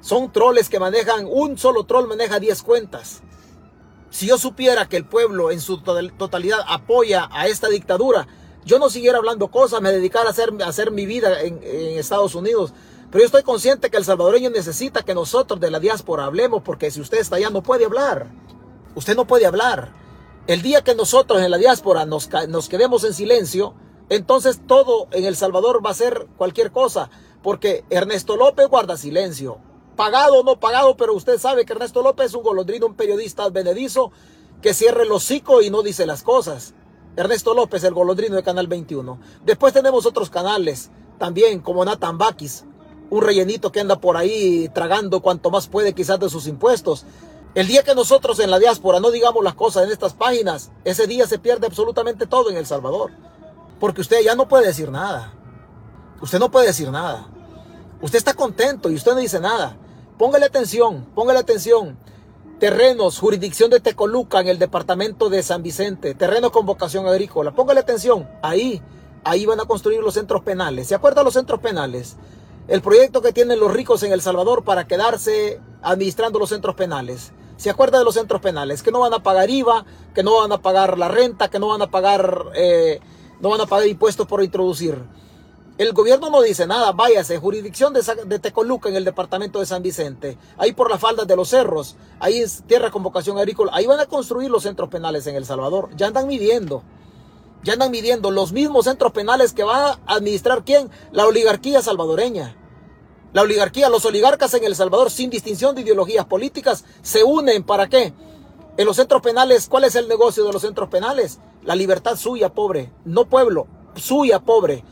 Son troles que manejan, un solo troll maneja 10 cuentas. Si yo supiera que el pueblo en su totalidad apoya a esta dictadura, yo no siguiera hablando cosas, me dedicara a hacer, hacer mi vida en, en Estados Unidos. Pero yo estoy consciente que el salvadoreño necesita que nosotros de la diáspora hablemos, porque si usted está allá no puede hablar. Usted no puede hablar. El día que nosotros en la diáspora nos, nos quedemos en silencio, entonces todo en El Salvador va a ser cualquier cosa, porque Ernesto López guarda silencio pagado o no pagado, pero usted sabe que Ernesto López es un golondrino, un periodista benedizo que cierre el hocico y no dice las cosas. Ernesto López, el golondrino de Canal 21. Después tenemos otros canales también, como Nathan Bakis, un rellenito que anda por ahí tragando cuanto más puede quizás de sus impuestos. El día que nosotros en la diáspora no digamos las cosas en estas páginas, ese día se pierde absolutamente todo en El Salvador. Porque usted ya no puede decir nada. Usted no puede decir nada. Usted está contento y usted no dice nada. Póngale atención, póngale atención. Terrenos, jurisdicción de Tecoluca en el departamento de San Vicente, terreno con vocación agrícola. Póngale atención, ahí, ahí van a construir los centros penales. ¿Se acuerdan los centros penales? El proyecto que tienen los ricos en El Salvador para quedarse administrando los centros penales. ¿Se acuerda de los centros penales? Que no van a pagar IVA, que no van a pagar la renta, que no van a pagar, eh, no van a pagar impuestos por introducir. El gobierno no dice nada, váyase, jurisdicción de, Tecoluca en el departamento de San Vicente, ahí por las faldas de los cerros, ahí es tierra con vocación agrícola, ahí van a construir los centros penales en El Salvador, ya andan midiendo, ya andan midiendo los mismos centros penales que va a administrar quién, la oligarquía salvadoreña. La oligarquía, los oligarcas en El Salvador, sin distinción de ideologías políticas, se unen para qué? En los centros penales, ¿cuál es el negocio de los centros penales? La libertad suya, pobre, no pueblo, suya, pobre.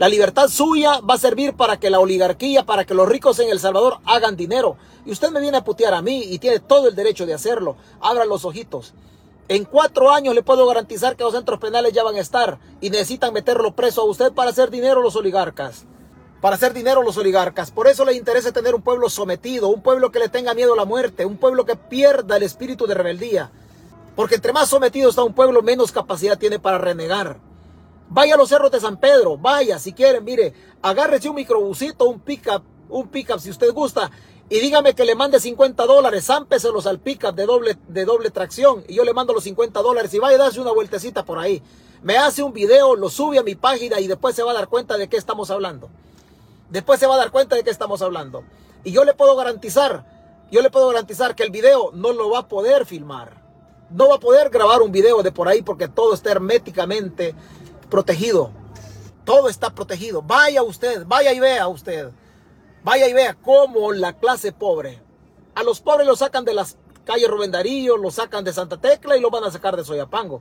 La libertad suya va a servir para que la oligarquía, para que los ricos en El Salvador hagan dinero. Y usted me viene a putear a mí y tiene todo el derecho de hacerlo. Abra los ojitos. En cuatro años le puedo garantizar que los centros penales ya van a estar y necesitan meterlo preso a usted para hacer dinero los oligarcas para hacer dinero los oligarcas. Por eso le interesa tener un pueblo sometido, un pueblo que le tenga miedo a la muerte, un pueblo que pierda el espíritu de rebeldía. Porque entre más sometido está un pueblo, menos capacidad tiene para renegar. Vaya a los cerros de San Pedro, vaya si quieren, mire, agárrese un microbusito, un pickup, un pickup si usted gusta, y dígame que le mande 50 dólares, zámpeselos al pickup de doble, de doble tracción, y yo le mando los 50 dólares y vaya a darse una vueltecita por ahí. Me hace un video, lo sube a mi página y después se va a dar cuenta de qué estamos hablando. Después se va a dar cuenta de qué estamos hablando. Y yo le puedo garantizar, yo le puedo garantizar que el video no lo va a poder filmar. No va a poder grabar un video de por ahí porque todo está herméticamente protegido. Todo está protegido. Vaya usted, vaya y vea usted. Vaya y vea cómo la clase pobre. A los pobres los sacan de las calles Rubén Darío, los sacan de Santa Tecla y los van a sacar de Soyapango.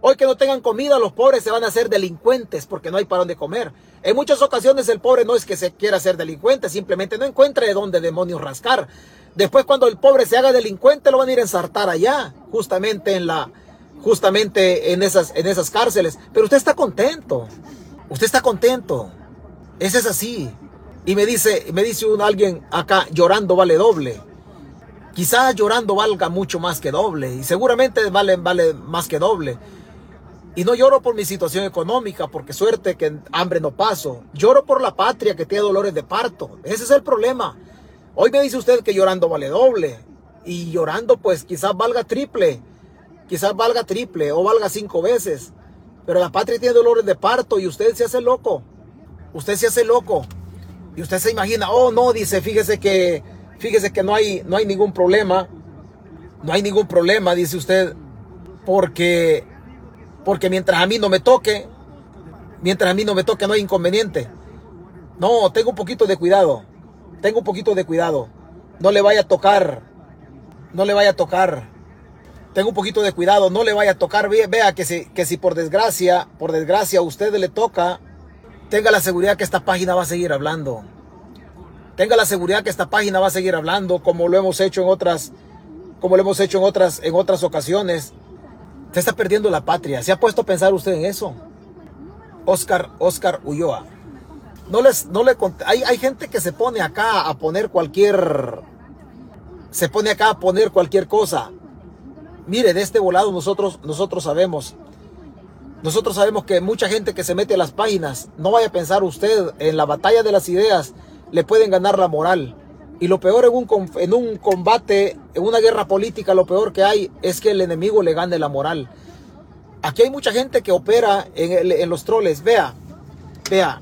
Hoy que no tengan comida, los pobres se van a hacer delincuentes porque no hay para dónde comer. En muchas ocasiones el pobre no es que se quiera hacer delincuente, simplemente no encuentra de dónde demonios rascar. Después cuando el pobre se haga delincuente lo van a ir a ensartar allá, justamente en la justamente en esas en esas cárceles, pero usted está contento. Usted está contento. Ese es así. Y me dice me dice un alguien acá llorando vale doble. Quizás llorando valga mucho más que doble y seguramente vale vale más que doble. Y no lloro por mi situación económica, porque suerte que hambre no paso. Lloro por la patria que tiene dolores de parto. Ese es el problema. Hoy me dice usted que llorando vale doble. Y llorando pues quizás valga triple. Quizás valga triple o valga cinco veces. Pero la patria tiene dolores de parto y usted se hace loco. Usted se hace loco. Y usted se imagina, oh no, dice, fíjese que, fíjese que no hay, no hay ningún problema. No hay ningún problema, dice usted, porque porque mientras a mí no me toque, mientras a mí no me toque no hay inconveniente. No, tengo un poquito de cuidado. Tengo un poquito de cuidado. No le vaya a tocar. No le vaya a tocar. Tengo un poquito de cuidado. No le vaya a tocar. Vea que si, que si por desgracia, por desgracia a usted le toca, tenga la seguridad que esta página va a seguir hablando. Tenga la seguridad que esta página va a seguir hablando como lo hemos hecho en otras, como lo hemos hecho en otras, en otras ocasiones. Se está perdiendo la patria. ¿Se ha puesto a pensar usted en eso? Oscar, Oscar Ulloa. No les, no le hay, hay gente que se pone acá a poner cualquier, se pone acá a poner cualquier cosa. Mire, de este volado nosotros, nosotros sabemos, nosotros sabemos que mucha gente que se mete a las páginas, no vaya a pensar usted en la batalla de las ideas, le pueden ganar la moral. Y lo peor en un, en un combate, en una guerra política, lo peor que hay es que el enemigo le gane la moral. Aquí hay mucha gente que opera en, en los troles. Vea, vea,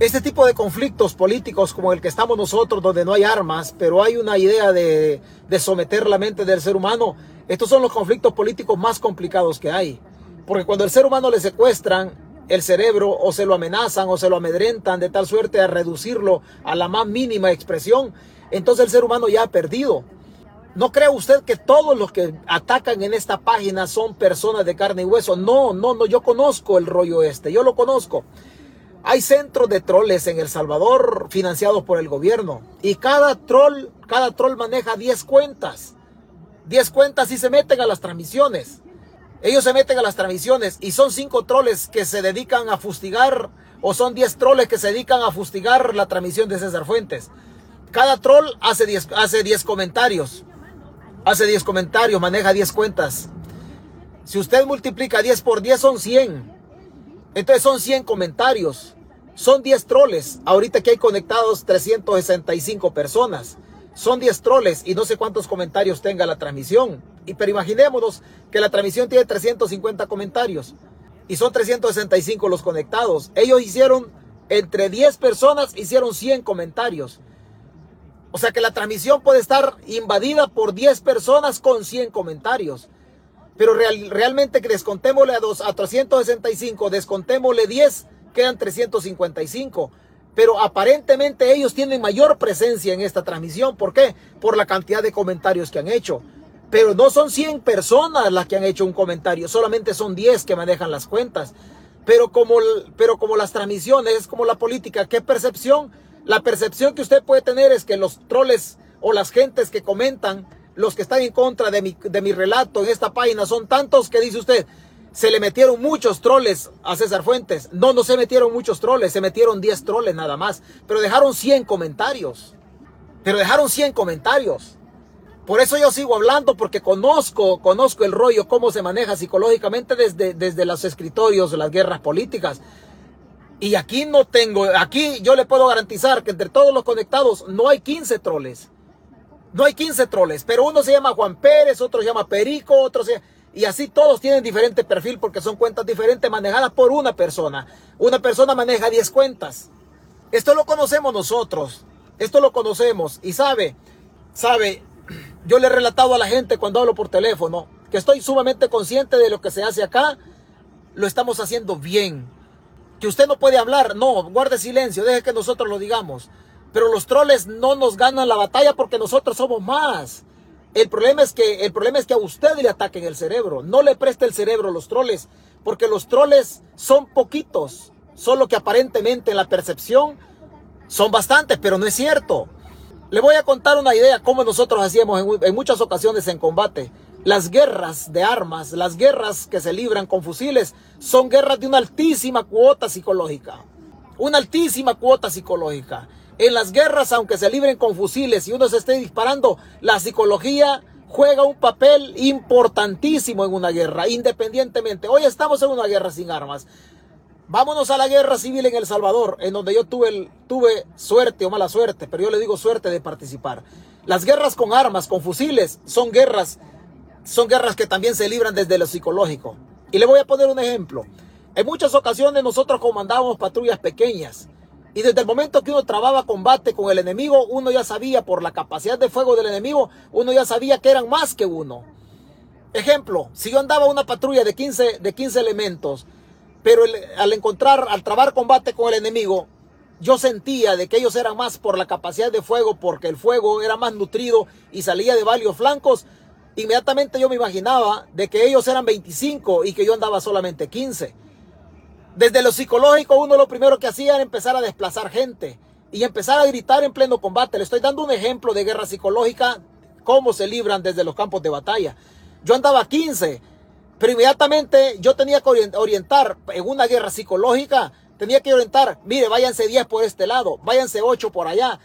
este tipo de conflictos políticos como el que estamos nosotros, donde no hay armas, pero hay una idea de, de, someter la mente del ser humano, estos son los conflictos políticos más complicados que hay. Porque cuando el ser humano le secuestran el cerebro o se lo amenazan o se lo amedrentan de tal suerte a reducirlo a la más mínima expresión, entonces el ser humano ya ha perdido. ¿No cree usted que todos los que atacan en esta página son personas de carne y hueso? No, no, no, yo conozco el rollo este, yo lo conozco. Hay centros de troles en El Salvador financiados por el gobierno y cada troll, cada troll maneja 10 cuentas. 10 cuentas y se meten a las transmisiones. Ellos se meten a las transmisiones y son cinco troles que se dedican a fustigar o son diez troles que se dedican a fustigar la transmisión de César Fuentes. Cada troll hace 10 hace diez comentarios. Hace 10 comentarios, maneja 10 cuentas. Si usted multiplica 10 por 10 son 100. Entonces son 100 comentarios. Son 10 troles. Ahorita que hay conectados 365 personas. Son 10 troles y no sé cuántos comentarios tenga la transmisión. Y, pero imaginémonos que la transmisión tiene 350 comentarios y son 365 los conectados. Ellos hicieron, entre 10 personas, hicieron 100 comentarios. O sea que la transmisión puede estar invadida por 10 personas con 100 comentarios. Pero real, realmente descontémosle a, dos, a 365, descontémosle 10, quedan 355 pero aparentemente ellos tienen mayor presencia en esta transmisión. ¿Por qué? Por la cantidad de comentarios que han hecho. Pero no son 100 personas las que han hecho un comentario, solamente son 10 que manejan las cuentas. Pero como, pero como las transmisiones, como la política, ¿qué percepción? La percepción que usted puede tener es que los troles o las gentes que comentan, los que están en contra de mi, de mi relato en esta página, son tantos que dice usted, se le metieron muchos troles a César Fuentes. No, no se metieron muchos troles, se metieron 10 troles nada más, pero dejaron 100 comentarios. Pero dejaron 100 comentarios. Por eso yo sigo hablando, porque conozco, conozco el rollo, cómo se maneja psicológicamente desde, desde los escritorios las guerras políticas. Y aquí no tengo, aquí yo le puedo garantizar que entre todos los conectados no hay 15 troles. No hay 15 troles, pero uno se llama Juan Pérez, otro se llama Perico, otro se y así todos tienen diferente perfil porque son cuentas diferentes manejadas por una persona. Una persona maneja 10 cuentas. Esto lo conocemos nosotros. Esto lo conocemos. Y sabe, sabe, yo le he relatado a la gente cuando hablo por teléfono que estoy sumamente consciente de lo que se hace acá. Lo estamos haciendo bien. Que usted no puede hablar, no, guarde silencio, deje que nosotros lo digamos. Pero los troles no nos ganan la batalla porque nosotros somos más. El problema es que, el problema es que a usted le ataquen el cerebro. No le preste el cerebro los troles, porque los troles son poquitos, solo que aparentemente en la percepción son bastantes, pero no es cierto. Le voy a contar una idea cómo nosotros hacíamos en muchas ocasiones en combate. Las guerras de armas, las guerras que se libran con fusiles, son guerras de una altísima cuota psicológica. Una altísima cuota psicológica. En las guerras, aunque se libren con fusiles y uno se esté disparando, la psicología juega un papel importantísimo en una guerra, independientemente. Hoy estamos en una guerra sin armas. Vámonos a la guerra civil en El Salvador, en donde yo tuve, tuve suerte o mala suerte, pero yo le digo suerte de participar. Las guerras con armas, con fusiles, son guerras, son guerras que también se libran desde lo psicológico. Y le voy a poner un ejemplo. En muchas ocasiones nosotros comandábamos patrullas pequeñas y desde el momento que uno trababa combate con el enemigo, uno ya sabía por la capacidad de fuego del enemigo, uno ya sabía que eran más que uno. Ejemplo, si yo andaba una patrulla de 15, de 15 elementos, pero al encontrar, al trabar combate con el enemigo, yo sentía de que ellos eran más por la capacidad de fuego, porque el fuego era más nutrido y salía de varios flancos. Inmediatamente yo me imaginaba de que ellos eran 25 y que yo andaba solamente 15. Desde lo psicológico, uno lo primero que hacía era empezar a desplazar gente y empezar a gritar en pleno combate. Le estoy dando un ejemplo de guerra psicológica, cómo se libran desde los campos de batalla. Yo andaba 15, pero inmediatamente yo tenía que orientar en una guerra psicológica, tenía que orientar, mire, váyanse 10 por este lado, váyanse 8 por allá,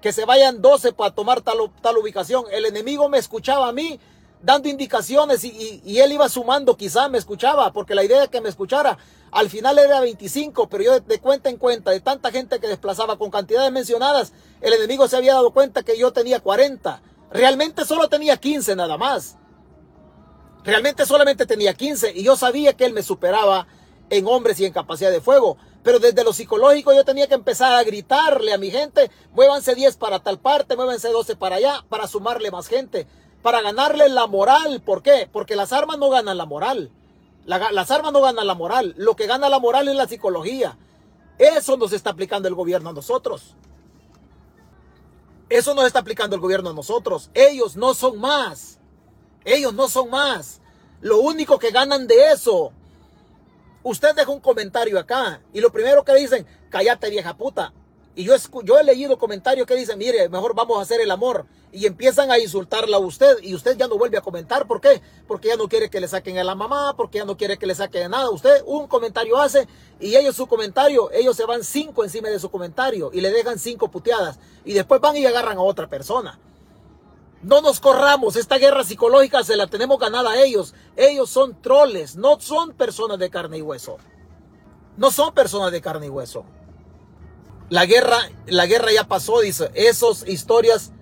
que se vayan 12 para tomar tal, tal ubicación. El enemigo me escuchaba a mí dando indicaciones y, él iba sumando, quizá me escuchaba, porque la idea es que me escuchara. Al final era 25, pero yo de cuenta en cuenta, de tanta gente que desplazaba con cantidades mencionadas, el enemigo se había dado cuenta que yo tenía 40. Realmente solo tenía 15 nada más. Realmente solamente tenía 15 y yo sabía que él me superaba en hombres y en capacidad de fuego. Pero desde lo psicológico yo tenía que empezar a gritarle a mi gente, muévanse 10 para tal parte, muévanse 12 para allá, para sumarle más gente para ganarle la moral. ¿Por qué? Porque las armas no ganan la moral. las armas no ganan la moral. Lo que gana la moral es la psicología. Eso nos está aplicando el gobierno a nosotros. Eso nos está aplicando el gobierno a nosotros. Ellos no son más. Ellos no son más. Lo único que ganan de eso. Usted deja un comentario acá y lo primero que dicen, cállate vieja puta. Y yo, yo he leído comentarios que dicen, mire, mejor vamos a hacer el amor. Y empiezan a insultarla a usted y usted ya no vuelve a comentar. ¿Por qué? Porque ya no quiere que le saquen a la mamá, porque ya no quiere que le saquen nada. Usted un comentario hace y ellos su comentario, ellos se van cinco encima de su comentario y le dejan cinco puteadas. Y después van y agarran a otra persona. No nos corramos, esta guerra psicológica se la tenemos ganada a ellos. Ellos son troles, no son personas de carne y hueso. No son personas de carne y hueso. La guerra, la guerra ya pasó, dice. Esas historias,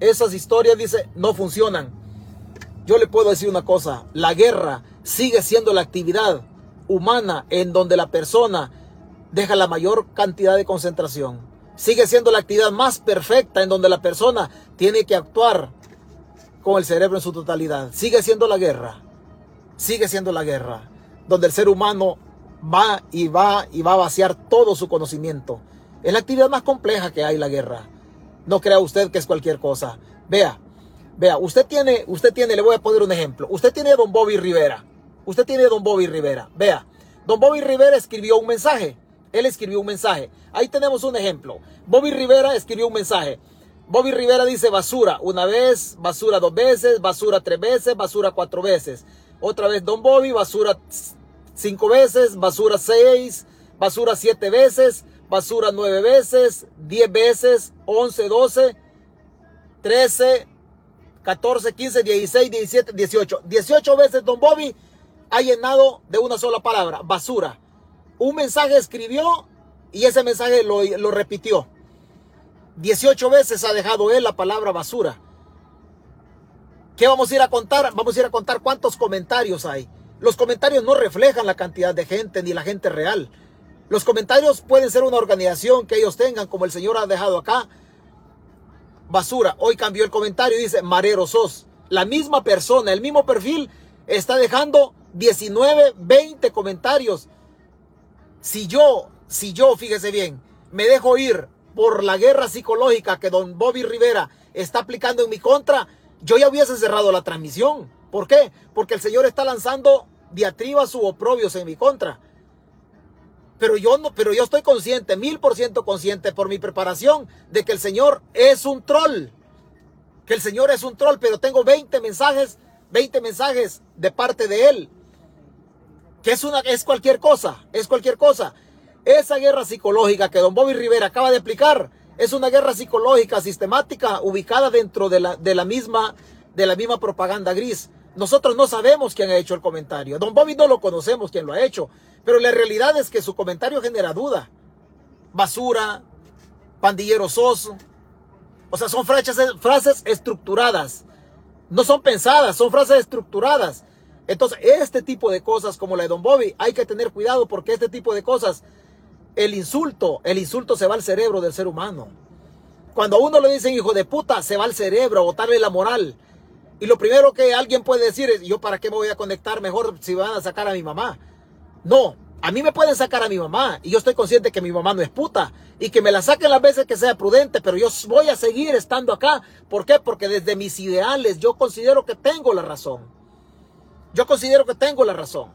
esas historias, dice, no funcionan. Yo le puedo decir una cosa. La guerra sigue siendo la actividad humana en donde la persona deja la mayor cantidad de concentración. Sigue siendo la actividad más perfecta en donde la persona tiene que actuar con el cerebro en su totalidad. Sigue siendo la guerra. Sigue siendo la guerra. Donde el ser humano va y va y va a vaciar todo su conocimiento. Es la actividad más compleja que hay la guerra. No crea usted que es cualquier cosa. Vea, Vea, usted tiene, usted tiene, le voy a poner un ejemplo. Usted tiene a don Bobby Rivera. Usted tiene a don Bobby Rivera. Vea, don Bobby Rivera escribió un mensaje. Él escribió un mensaje. Ahí tenemos un ejemplo. Bobby Rivera escribió un mensaje. Bobby Rivera dice basura una vez, basura dos veces, basura tres veces, basura cuatro veces. Otra vez Don Bobby, basura cinco veces, basura seis, basura siete veces, basura nueve veces, diez veces, once, doce, trece, 14, 15, 16, 17, 18. 18 veces Don Bobby ha llenado de una sola palabra, basura. Un mensaje escribió y ese mensaje lo, lo repitió. 18 veces ha dejado él la palabra basura. ¿Qué vamos a ir a contar? Vamos a ir a contar cuántos comentarios hay. Los comentarios no reflejan la cantidad de gente ni la gente real. Los comentarios pueden ser una organización que ellos tengan, como el Señor ha dejado acá, basura. Hoy cambió el comentario y dice, Marero sos. La misma persona, el mismo perfil, está dejando 19, 20 comentarios. Si yo, si yo, fíjese bien, me dejo ir por la guerra psicológica que don Bobby Rivera está aplicando en mi contra, yo ya hubiese cerrado la transmisión. ¿Por qué? Porque el Señor está lanzando diatribas u oprobios en mi contra. Pero yo no, pero yo estoy consciente, mil por ciento consciente por mi preparación de que el Señor es un troll. Que el Señor es un troll, pero tengo 20 mensajes, 20 mensajes de parte de Él. Que es una, es cualquier cosa, es cualquier cosa. Esa guerra psicológica que don Bobby Rivera acaba de explicar es una guerra psicológica sistemática ubicada dentro de la, de la misma, de la misma propaganda gris. Nosotros no sabemos quién ha hecho el comentario. Don Bobby no lo conocemos quién lo ha hecho. Pero la realidad es que su comentario genera duda. Basura, pandillero soso. O sea, son frases, estructuradas. No son pensadas, son frases estructuradas. Entonces, este tipo de cosas como la de Don Bobby, hay que tener cuidado porque este tipo de cosas, el insulto, el insulto se va al cerebro del ser humano. Cuando a uno le dicen hijo de puta, se va al cerebro a botarle la moral. Y lo primero que alguien puede decir es, yo para qué me voy a conectar mejor si van a sacar a mi mamá. No, a mí me pueden sacar a mi mamá y yo estoy consciente que mi mamá no es puta y que me la saquen las veces que sea prudente, pero yo voy a seguir estando acá. ¿Por qué? Porque desde mis ideales yo considero que tengo la razón. Yo considero que tengo la razón.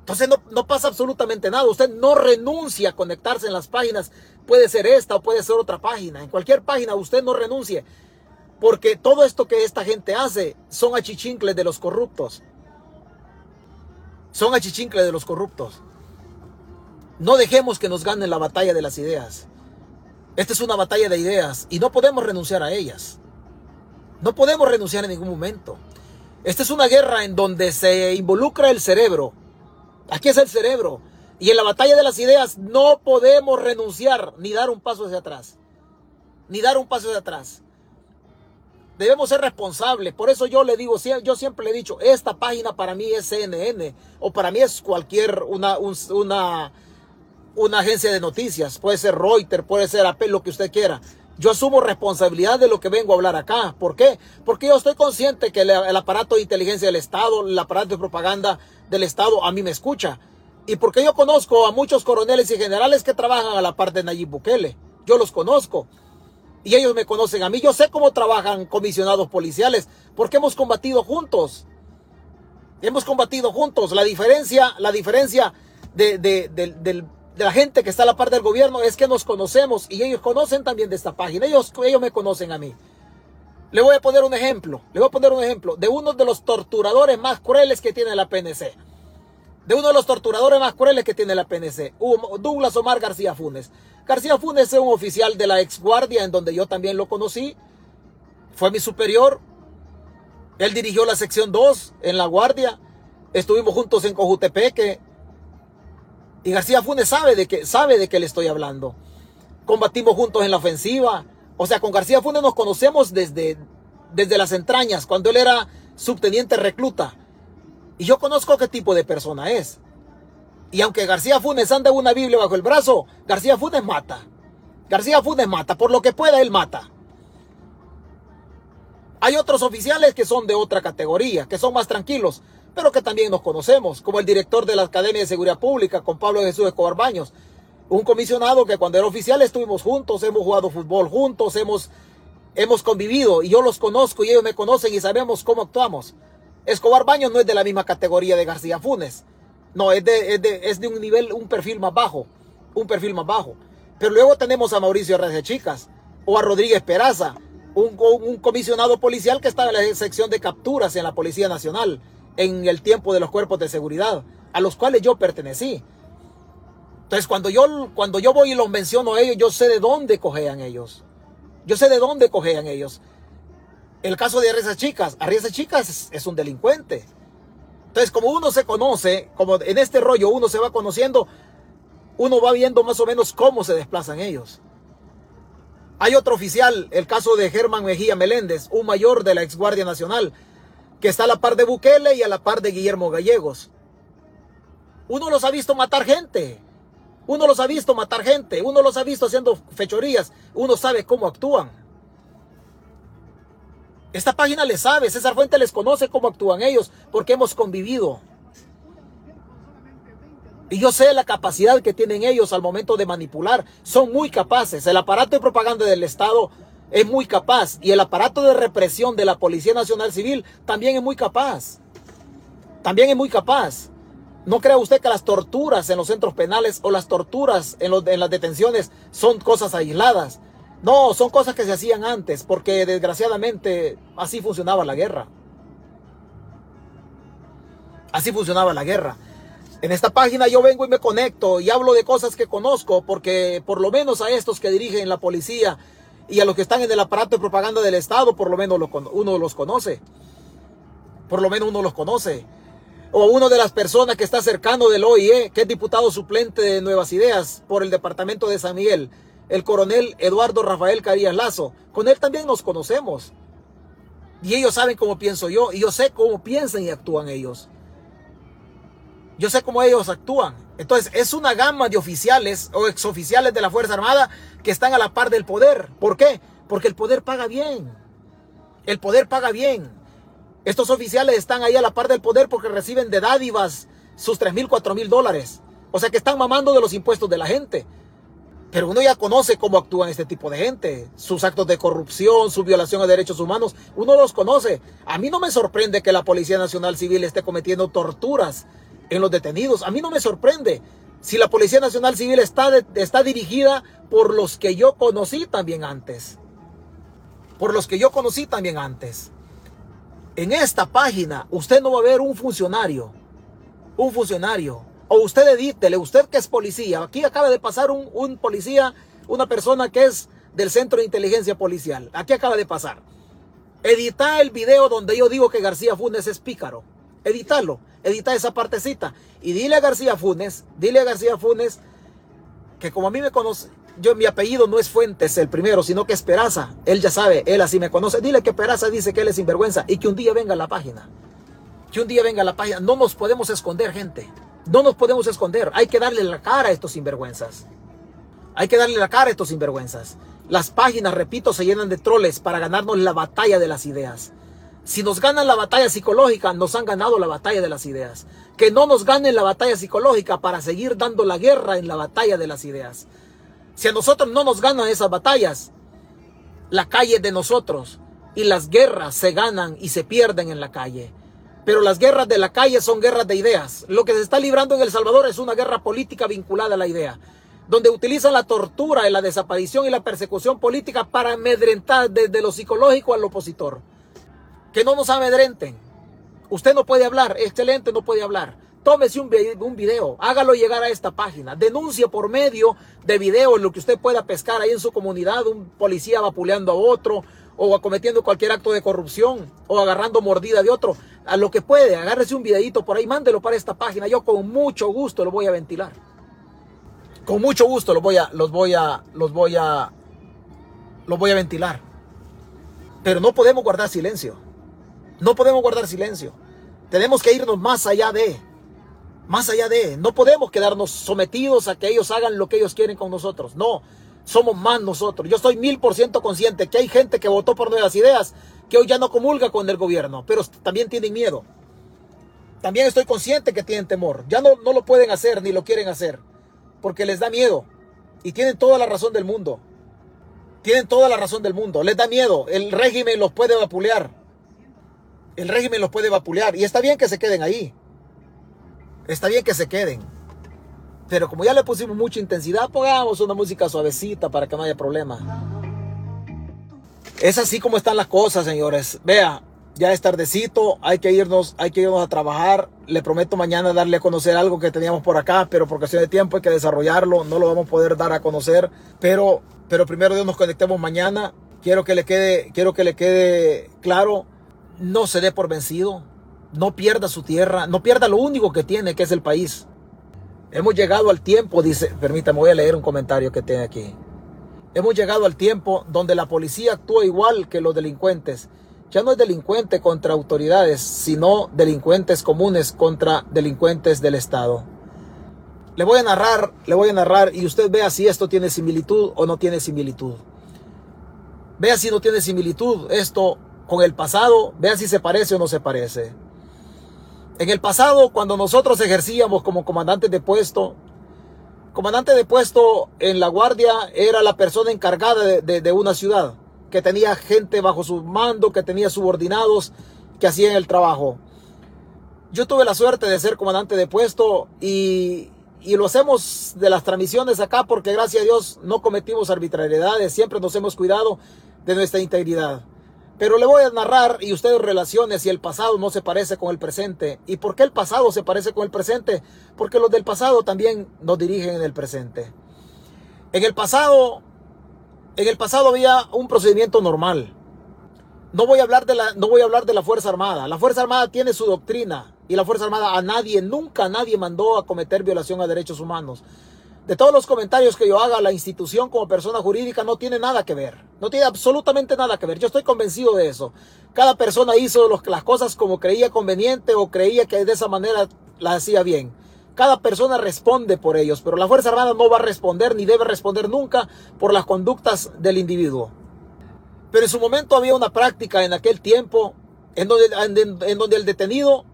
Entonces no, no pasa absolutamente nada. Usted no renuncia a conectarse en las páginas. Puede ser esta o puede ser otra página. En cualquier página usted no renuncie. Porque todo esto que esta gente hace son achichincles de los corruptos. Son achichincles de los corruptos. No dejemos que nos ganen la batalla de las ideas. Esta es una batalla de ideas y no podemos renunciar a ellas. No podemos renunciar en ningún momento. Esta es una guerra en donde se involucra el cerebro. Aquí es el cerebro. Y en la batalla de las ideas no podemos renunciar ni dar un paso hacia atrás. Ni dar un paso hacia atrás debemos ser responsables. Por eso yo le digo, yo siempre le he dicho, esta página para mí es CNN o para mí es cualquier una, una, agencia de noticias. Puede ser Reuters, puede ser AP, lo que usted quiera. Yo asumo responsabilidad de lo que vengo a hablar acá. ¿Por qué? Porque yo estoy consciente que el, aparato de inteligencia del Estado, el aparato de propaganda del Estado a mí me escucha. Y porque yo conozco a muchos coroneles y generales que trabajan a la parte de Nayib Bukele. Yo los conozco y ellos me conocen a mí. Yo sé cómo trabajan comisionados policiales porque hemos combatido juntos. Hemos combatido juntos. La diferencia, la diferencia de, la gente que está a la par del gobierno es que nos conocemos y ellos conocen también de esta página. Ellos, ellos me conocen a mí. Le voy a poner un ejemplo. Le voy a poner un ejemplo de uno de los torturadores más crueles que tiene la PNC. De uno de los torturadores más crueles que tiene la PNC. Douglas Omar García Funes. García Funes es un oficial de la ex guardia en donde yo también lo conocí. Fue mi superior. Él dirigió la sección 2 en la guardia. Estuvimos juntos en Cojutepeque. Y García Funes sabe de que sabe de qué le estoy hablando. Combatimos juntos en la ofensiva. O sea, con García Funes nos conocemos desde, desde las entrañas, cuando él era subteniente recluta. Y yo conozco qué tipo de persona es. Y aunque García Funes anda una Biblia bajo el brazo, García Funes mata. García Funes mata, por lo que pueda él mata. Hay otros oficiales que son de otra categoría, que son más tranquilos, pero que también nos conocemos, como el director de la Academia de Seguridad Pública, con Pablo Jesús Escobar Baños. Un comisionado que cuando era oficial estuvimos juntos, hemos jugado fútbol juntos, hemos, hemos convivido y yo los conozco y ellos me conocen y sabemos cómo actuamos. Escobar Baños no es de la misma categoría de García Funes. No, es de, es de, un nivel, un perfil más bajo. Un perfil más bajo. Pero luego tenemos a Mauricio Reyes Chicas o a Rodríguez Peraza, un, un, comisionado policial que estaba en la sección de capturas en la Policía Nacional en el tiempo de los cuerpos de seguridad, a los cuales yo pertenecí. Entonces, cuando yo, cuando yo voy y los menciono a ellos, yo sé de dónde cojean ellos. Yo sé de dónde cojean ellos. El caso de Arriesas Chicas. Arriesas Chicas es, un delincuente. Entonces, como uno se conoce, como en este rollo uno se va conociendo, uno va viendo más o menos cómo se desplazan ellos. Hay otro oficial, el caso de Germán Mejía Meléndez, un mayor de la ex Guardia Nacional, que está a la par de Bukele y a la par de Guillermo Gallegos. Uno los ha visto matar gente. Uno los ha visto matar gente. Uno los ha visto haciendo fechorías. Uno sabe cómo actúan. Esta página le sabe, César Fuente les conoce cómo actúan ellos, porque hemos convivido. Y yo sé la capacidad que tienen ellos al momento de manipular. Son muy capaces. El aparato de propaganda del Estado es muy capaz. Y el aparato de represión de la Policía Nacional Civil también es muy capaz. También es muy capaz. No crea usted que las torturas en los centros penales o las torturas en las detenciones son cosas aisladas. No, son cosas que se hacían antes, porque desgraciadamente así funcionaba la guerra. Así funcionaba la guerra. En esta página yo vengo y me conecto y hablo de cosas que conozco, porque por lo menos a estos que dirigen la policía y a los que están en el aparato de propaganda del Estado, por lo menos uno los conoce. Por lo menos uno los conoce. O uno de las personas que está cercano del OIE, que es diputado suplente de Nuevas Ideas por el departamento de San Miguel, el coronel Eduardo Rafael Carías Lazo. Con él también nos conocemos. Y ellos saben cómo pienso yo, y yo sé cómo piensan y actúan ellos. Yo sé cómo ellos actúan. Entonces, es una gama de oficiales o exoficiales de la Fuerza Armada que están a la par del poder. ¿Por qué? Porque el poder paga bien. El poder paga bien. Estos oficiales están ahí a la par del poder porque reciben de dádivas sus 3 mil, 4 mil dólares. O sea que están mamando de los impuestos de la gente. Pero uno ya conoce cómo actúan este tipo de gente, sus actos de corrupción, su violación a derechos humanos, uno los conoce. A mí no me sorprende que la Policía Nacional Civil esté cometiendo torturas en los detenidos. A mí no me sorprende. Si la Policía Nacional Civil está, está dirigida por los que yo conocí también antes. Por los que yo conocí también antes. En esta página usted no va a ver un funcionario. Un funcionario. O usted edítele, usted que es policía. Aquí acaba de pasar un, un policía, una persona que es del Centro de Inteligencia Policial. Aquí acaba de pasar. Edita el video donde yo digo que García Funes es pícaro. Editarlo edita esa partecita y dile a García Funes, dile a García Funes que como a mí me conoce, yo mi apellido no es Fuentes el primero, sino que es Peraza. Él ya sabe, él así me conoce. Dile que Peraza dice que él es sinvergüenza y que un día venga a la página. Que un día venga a la página. No nos podemos esconder, gente. No nos podemos esconder. Hay que darle la cara a estos sinvergüenzas. Hay que darle la cara a estos sinvergüenzas. Las páginas, repito, se llenan de troles para ganarnos la batalla de las ideas. Si nos ganan la batalla psicológica, nos han ganado la batalla de las ideas. Que no nos ganen la batalla psicológica para seguir dando la guerra en la batalla de las ideas. Si a nosotros no nos ganan esas batallas, la calle de nosotros y las guerras se ganan y se pierden en la calle. Pero las guerras de la calle son guerras de ideas. Lo que se está librando en El Salvador es una guerra política vinculada a la idea, donde utilizan la tortura la desaparición y la persecución política para amedrentar desde lo psicológico al opositor. Que no nos amedrenten. Usted no puede hablar, excelente, no puede hablar. Tómese un, un video, hágalo llegar a esta página. Denuncie por medio de video lo que usted pueda pescar ahí en su comunidad, un policía vapuleando a otro, o cometiendo cualquier acto de corrupción, o agarrando mordida de otro. A lo que puede, agárrese un videito por ahí, mándelo para esta página. Yo con mucho gusto lo voy a ventilar. Con mucho gusto los voy a, los voy a, los voy a, los voy a ventilar. Pero no podemos guardar silencio. No podemos guardar silencio. Tenemos que irnos más allá de, más allá de. No podemos quedarnos sometidos a que ellos hagan lo que ellos quieren con nosotros. No, somos más nosotros. Yo estoy mil por ciento consciente que hay gente que votó por nuevas ideas, que hoy ya no comulga con el gobierno, pero también tienen miedo. También estoy consciente que tienen temor. Ya no, no lo pueden hacer ni lo quieren hacer, porque les da miedo. Y tienen toda la razón del mundo Tienen toda la razón del mundo. Les da miedo. El régimen los puede vapulear. El régimen los puede vapulear. Y está bien que se queden ahí. Está bien que se queden. Pero como ya le pusimos mucha intensidad, pongamos una música suavecita para que no haya problema. Es así como están las cosas, señores. Vea, ya es tardecito, hay que irnos, hay que irnos a trabajar. Le prometo mañana darle a conocer algo que teníamos por acá, pero por cuestión de tiempo hay que desarrollarlo, no lo vamos a poder dar a conocer, pero pero primero Dios nos conectemos mañana. Quiero que le quede, quiero que le quede claro, no se dé por vencido, no pierda su tierra, no pierda lo único que tiene, que es el país. Hemos llegado al tiempo, dice, permítame, voy a leer un comentario que tiene aquí. Hemos llegado al tiempo donde la policía actúa igual que los delincuentes. Ya no es delincuente contra autoridades, sino delincuentes comunes contra delincuentes del Estado. Le voy a narrar, le voy a narrar y usted vea si esto tiene similitud o no tiene similitud. Vea si no tiene similitud esto con el pasado, vea si se parece o no se parece. En el pasado, cuando nosotros ejercíamos como comandantes de puesto, comandante de puesto en la guardia era la persona encargada de, una ciudad, que tenía gente bajo su mando, que tenía subordinados que hacían el trabajo. Yo tuve la suerte de ser comandante de puesto y, y lo hacemos de las transmisiones acá porque gracias a Dios no cometimos arbitrariedades, siempre nos hemos cuidado de nuestra integridad. Pero le voy a narrar y ustedes relacionen si el pasado no se parece con el presente. ¿Y por qué el pasado se parece con el presente? Porque los del pasado también nos dirigen en el presente. En el pasado, en el pasado había un procedimiento normal. No voy a hablar de la, no voy a hablar de la Fuerza Armada. La Fuerza Armada tiene su doctrina y la Fuerza Armada a nadie, nunca a nadie mandó a cometer violación a derechos humanos. De todos los comentarios que yo haga, la institución como persona jurídica no tiene nada que ver. No tiene absolutamente nada que ver. Yo estoy convencido de eso. Cada persona hizo las cosas como creía conveniente o creía que de esa manera las hacía bien. Cada persona responde por ellos, pero la Fuerza Armada no va a responder ni debe responder nunca por las conductas del individuo. Pero en su momento había una práctica en aquel tiempo en donde, en donde el detenido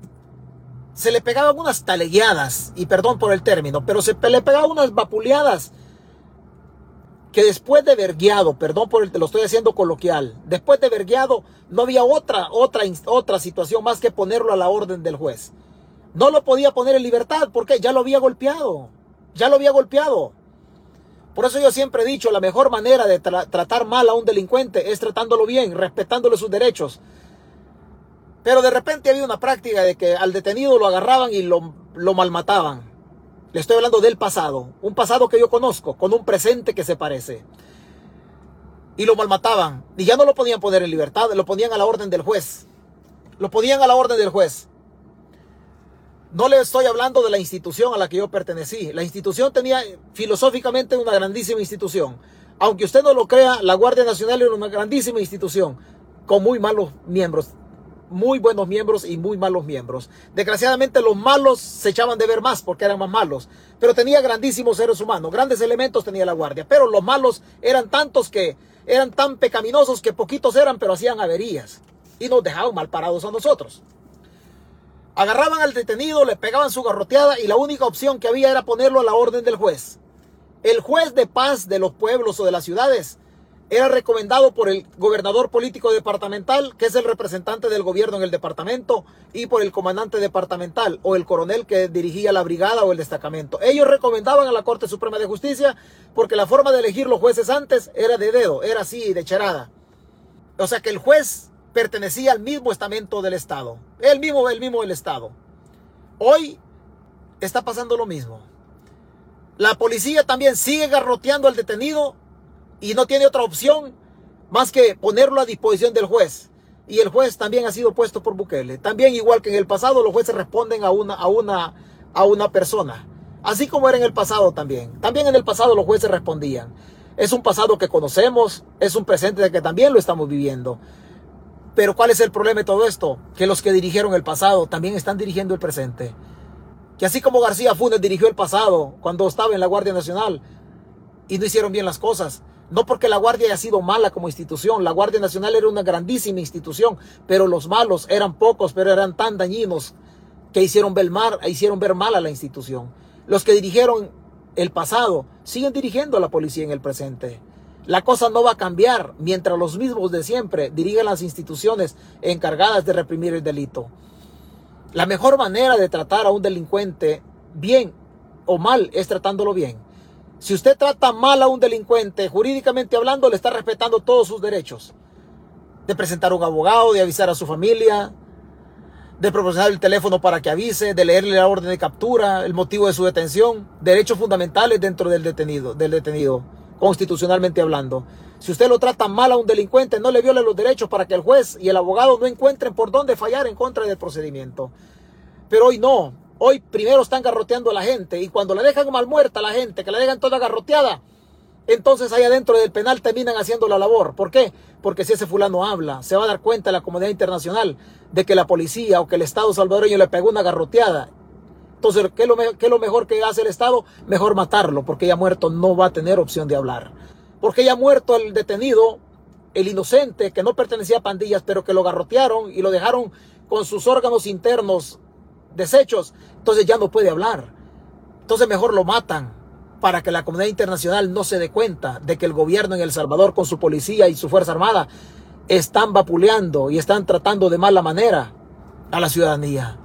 se le pegaban unas talegueadas, y perdón por el término, pero se le pegaban unas vapuleadas que después de vergueado, perdón por el, te lo estoy haciendo coloquial, después de vergueado no había otra, otra, otra situación más que ponerlo a la orden del juez. No lo podía poner en libertad porque ya lo había golpeado, ya lo había golpeado. Por eso yo siempre he dicho, la mejor manera de tratar mal a un delincuente es tratándolo bien, respetándole sus derechos, pero de repente había una práctica de que al detenido lo agarraban y lo, lo malmataban. Le estoy hablando del pasado, un pasado que yo conozco, con un presente que se parece. Y lo malmataban. Y ya no lo podían poner en libertad, lo ponían a la orden del juez. Lo ponían a la orden del juez. No le estoy hablando de la institución a la que yo pertenecí. La institución tenía filosóficamente una grandísima institución. Aunque usted no lo crea, la Guardia Nacional era una grandísima institución con muy malos miembros muy buenos miembros y muy malos miembros. Desgraciadamente los malos se echaban de ver más porque eran más malos, pero tenía grandísimos seres humanos, grandes elementos tenía la guardia, pero los malos eran tantos que eran tan pecaminosos que poquitos eran, pero hacían averías y nos dejaban mal parados a nosotros. Agarraban al detenido, le pegaban su garroteada y la única opción que había era ponerlo a la orden del juez. El juez de paz de los pueblos o de las ciudades era recomendado por el gobernador político departamental, que es el representante del gobierno en el departamento, y por el comandante departamental o el coronel que dirigía la brigada o el destacamento. Ellos recomendaban a la Corte Suprema de Justicia porque la forma de elegir los jueces antes era de dedo, era así, de charada. O sea que el juez pertenecía al mismo estamento del Estado, el mismo, el mismo del Estado. Hoy está pasando lo mismo. La policía también sigue garroteando al detenido y no tiene otra opción más que ponerlo a disposición del juez. Y el juez también ha sido puesto por Bukele. También igual que en el pasado los jueces responden a una, a una, a una persona. Así como era en el pasado también. También en el pasado los jueces respondían. Es un pasado que conocemos, es un presente que también lo estamos viviendo. Pero ¿cuál es el problema de todo esto? Que los que dirigieron el pasado también están dirigiendo el presente. Que así como García Funes dirigió el pasado cuando estaba en la Guardia Nacional y no hicieron bien las cosas, no porque la Guardia haya sido mala como institución, la Guardia Nacional era una grandísima institución, pero los malos eran pocos, pero eran tan dañinos que hicieron ver mal, hicieron ver a la institución. Los que dirigieron el pasado siguen dirigiendo a la policía en el presente. La cosa no va a cambiar mientras los mismos de siempre dirigen las instituciones encargadas de reprimir el delito. La mejor manera de tratar a un delincuente bien o mal es tratándolo bien. Si usted trata mal a un delincuente, jurídicamente hablando, le está respetando todos sus derechos. De presentar un abogado, de avisar a su familia, de proporcionar el teléfono para que avise, de leerle la orden de captura, el motivo de su detención, derechos fundamentales dentro del detenido, del detenido, constitucionalmente hablando. Si usted lo trata mal a un delincuente, no le viole los derechos para que el juez y el abogado no encuentren por dónde fallar en contra del procedimiento. Pero hoy no. Hoy primero están garroteando a la gente y cuando la dejan mal muerta a la gente, que la dejan toda garroteada, entonces ahí adentro del penal terminan haciendo la labor. ¿Por qué? Porque si ese fulano habla, se va a dar cuenta la comunidad internacional de que la policía o que el Estado salvadoreño le pegó una garroteada. Entonces, ¿qué es, lo, ¿qué es lo mejor que hace el Estado? Mejor matarlo, porque ya muerto no va a tener opción de hablar. Porque ya muerto el detenido, el inocente, que no pertenecía a pandillas, pero que lo garrotearon y lo dejaron con sus órganos internos deshechos, entonces ya no puede hablar. Entonces mejor lo matan para que la comunidad internacional no se dé cuenta de que el gobierno en El Salvador con su policía y su Fuerza Armada están vapuleando y están tratando de mala manera a la ciudadanía.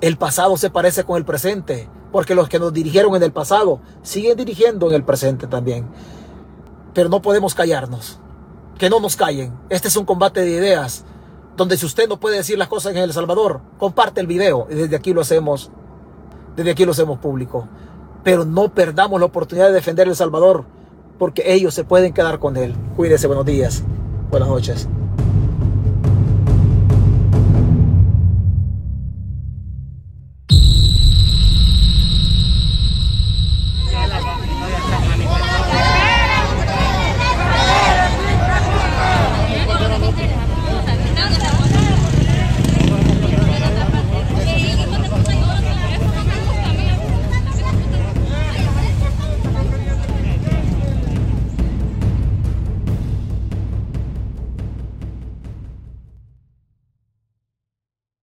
El pasado se parece con el presente, porque los que nos dirigieron en el pasado siguen dirigiendo en el presente también. Pero no podemos callarnos. Que no nos callen. Este es un combate de ideas, donde si usted no puede decir las cosas en El Salvador, comparte el video y desde aquí lo hacemos, desde aquí lo hacemos público. Pero no perdamos la oportunidad de defender El Salvador, porque ellos se pueden quedar con él. Cuídese, buenos días, buenas noches.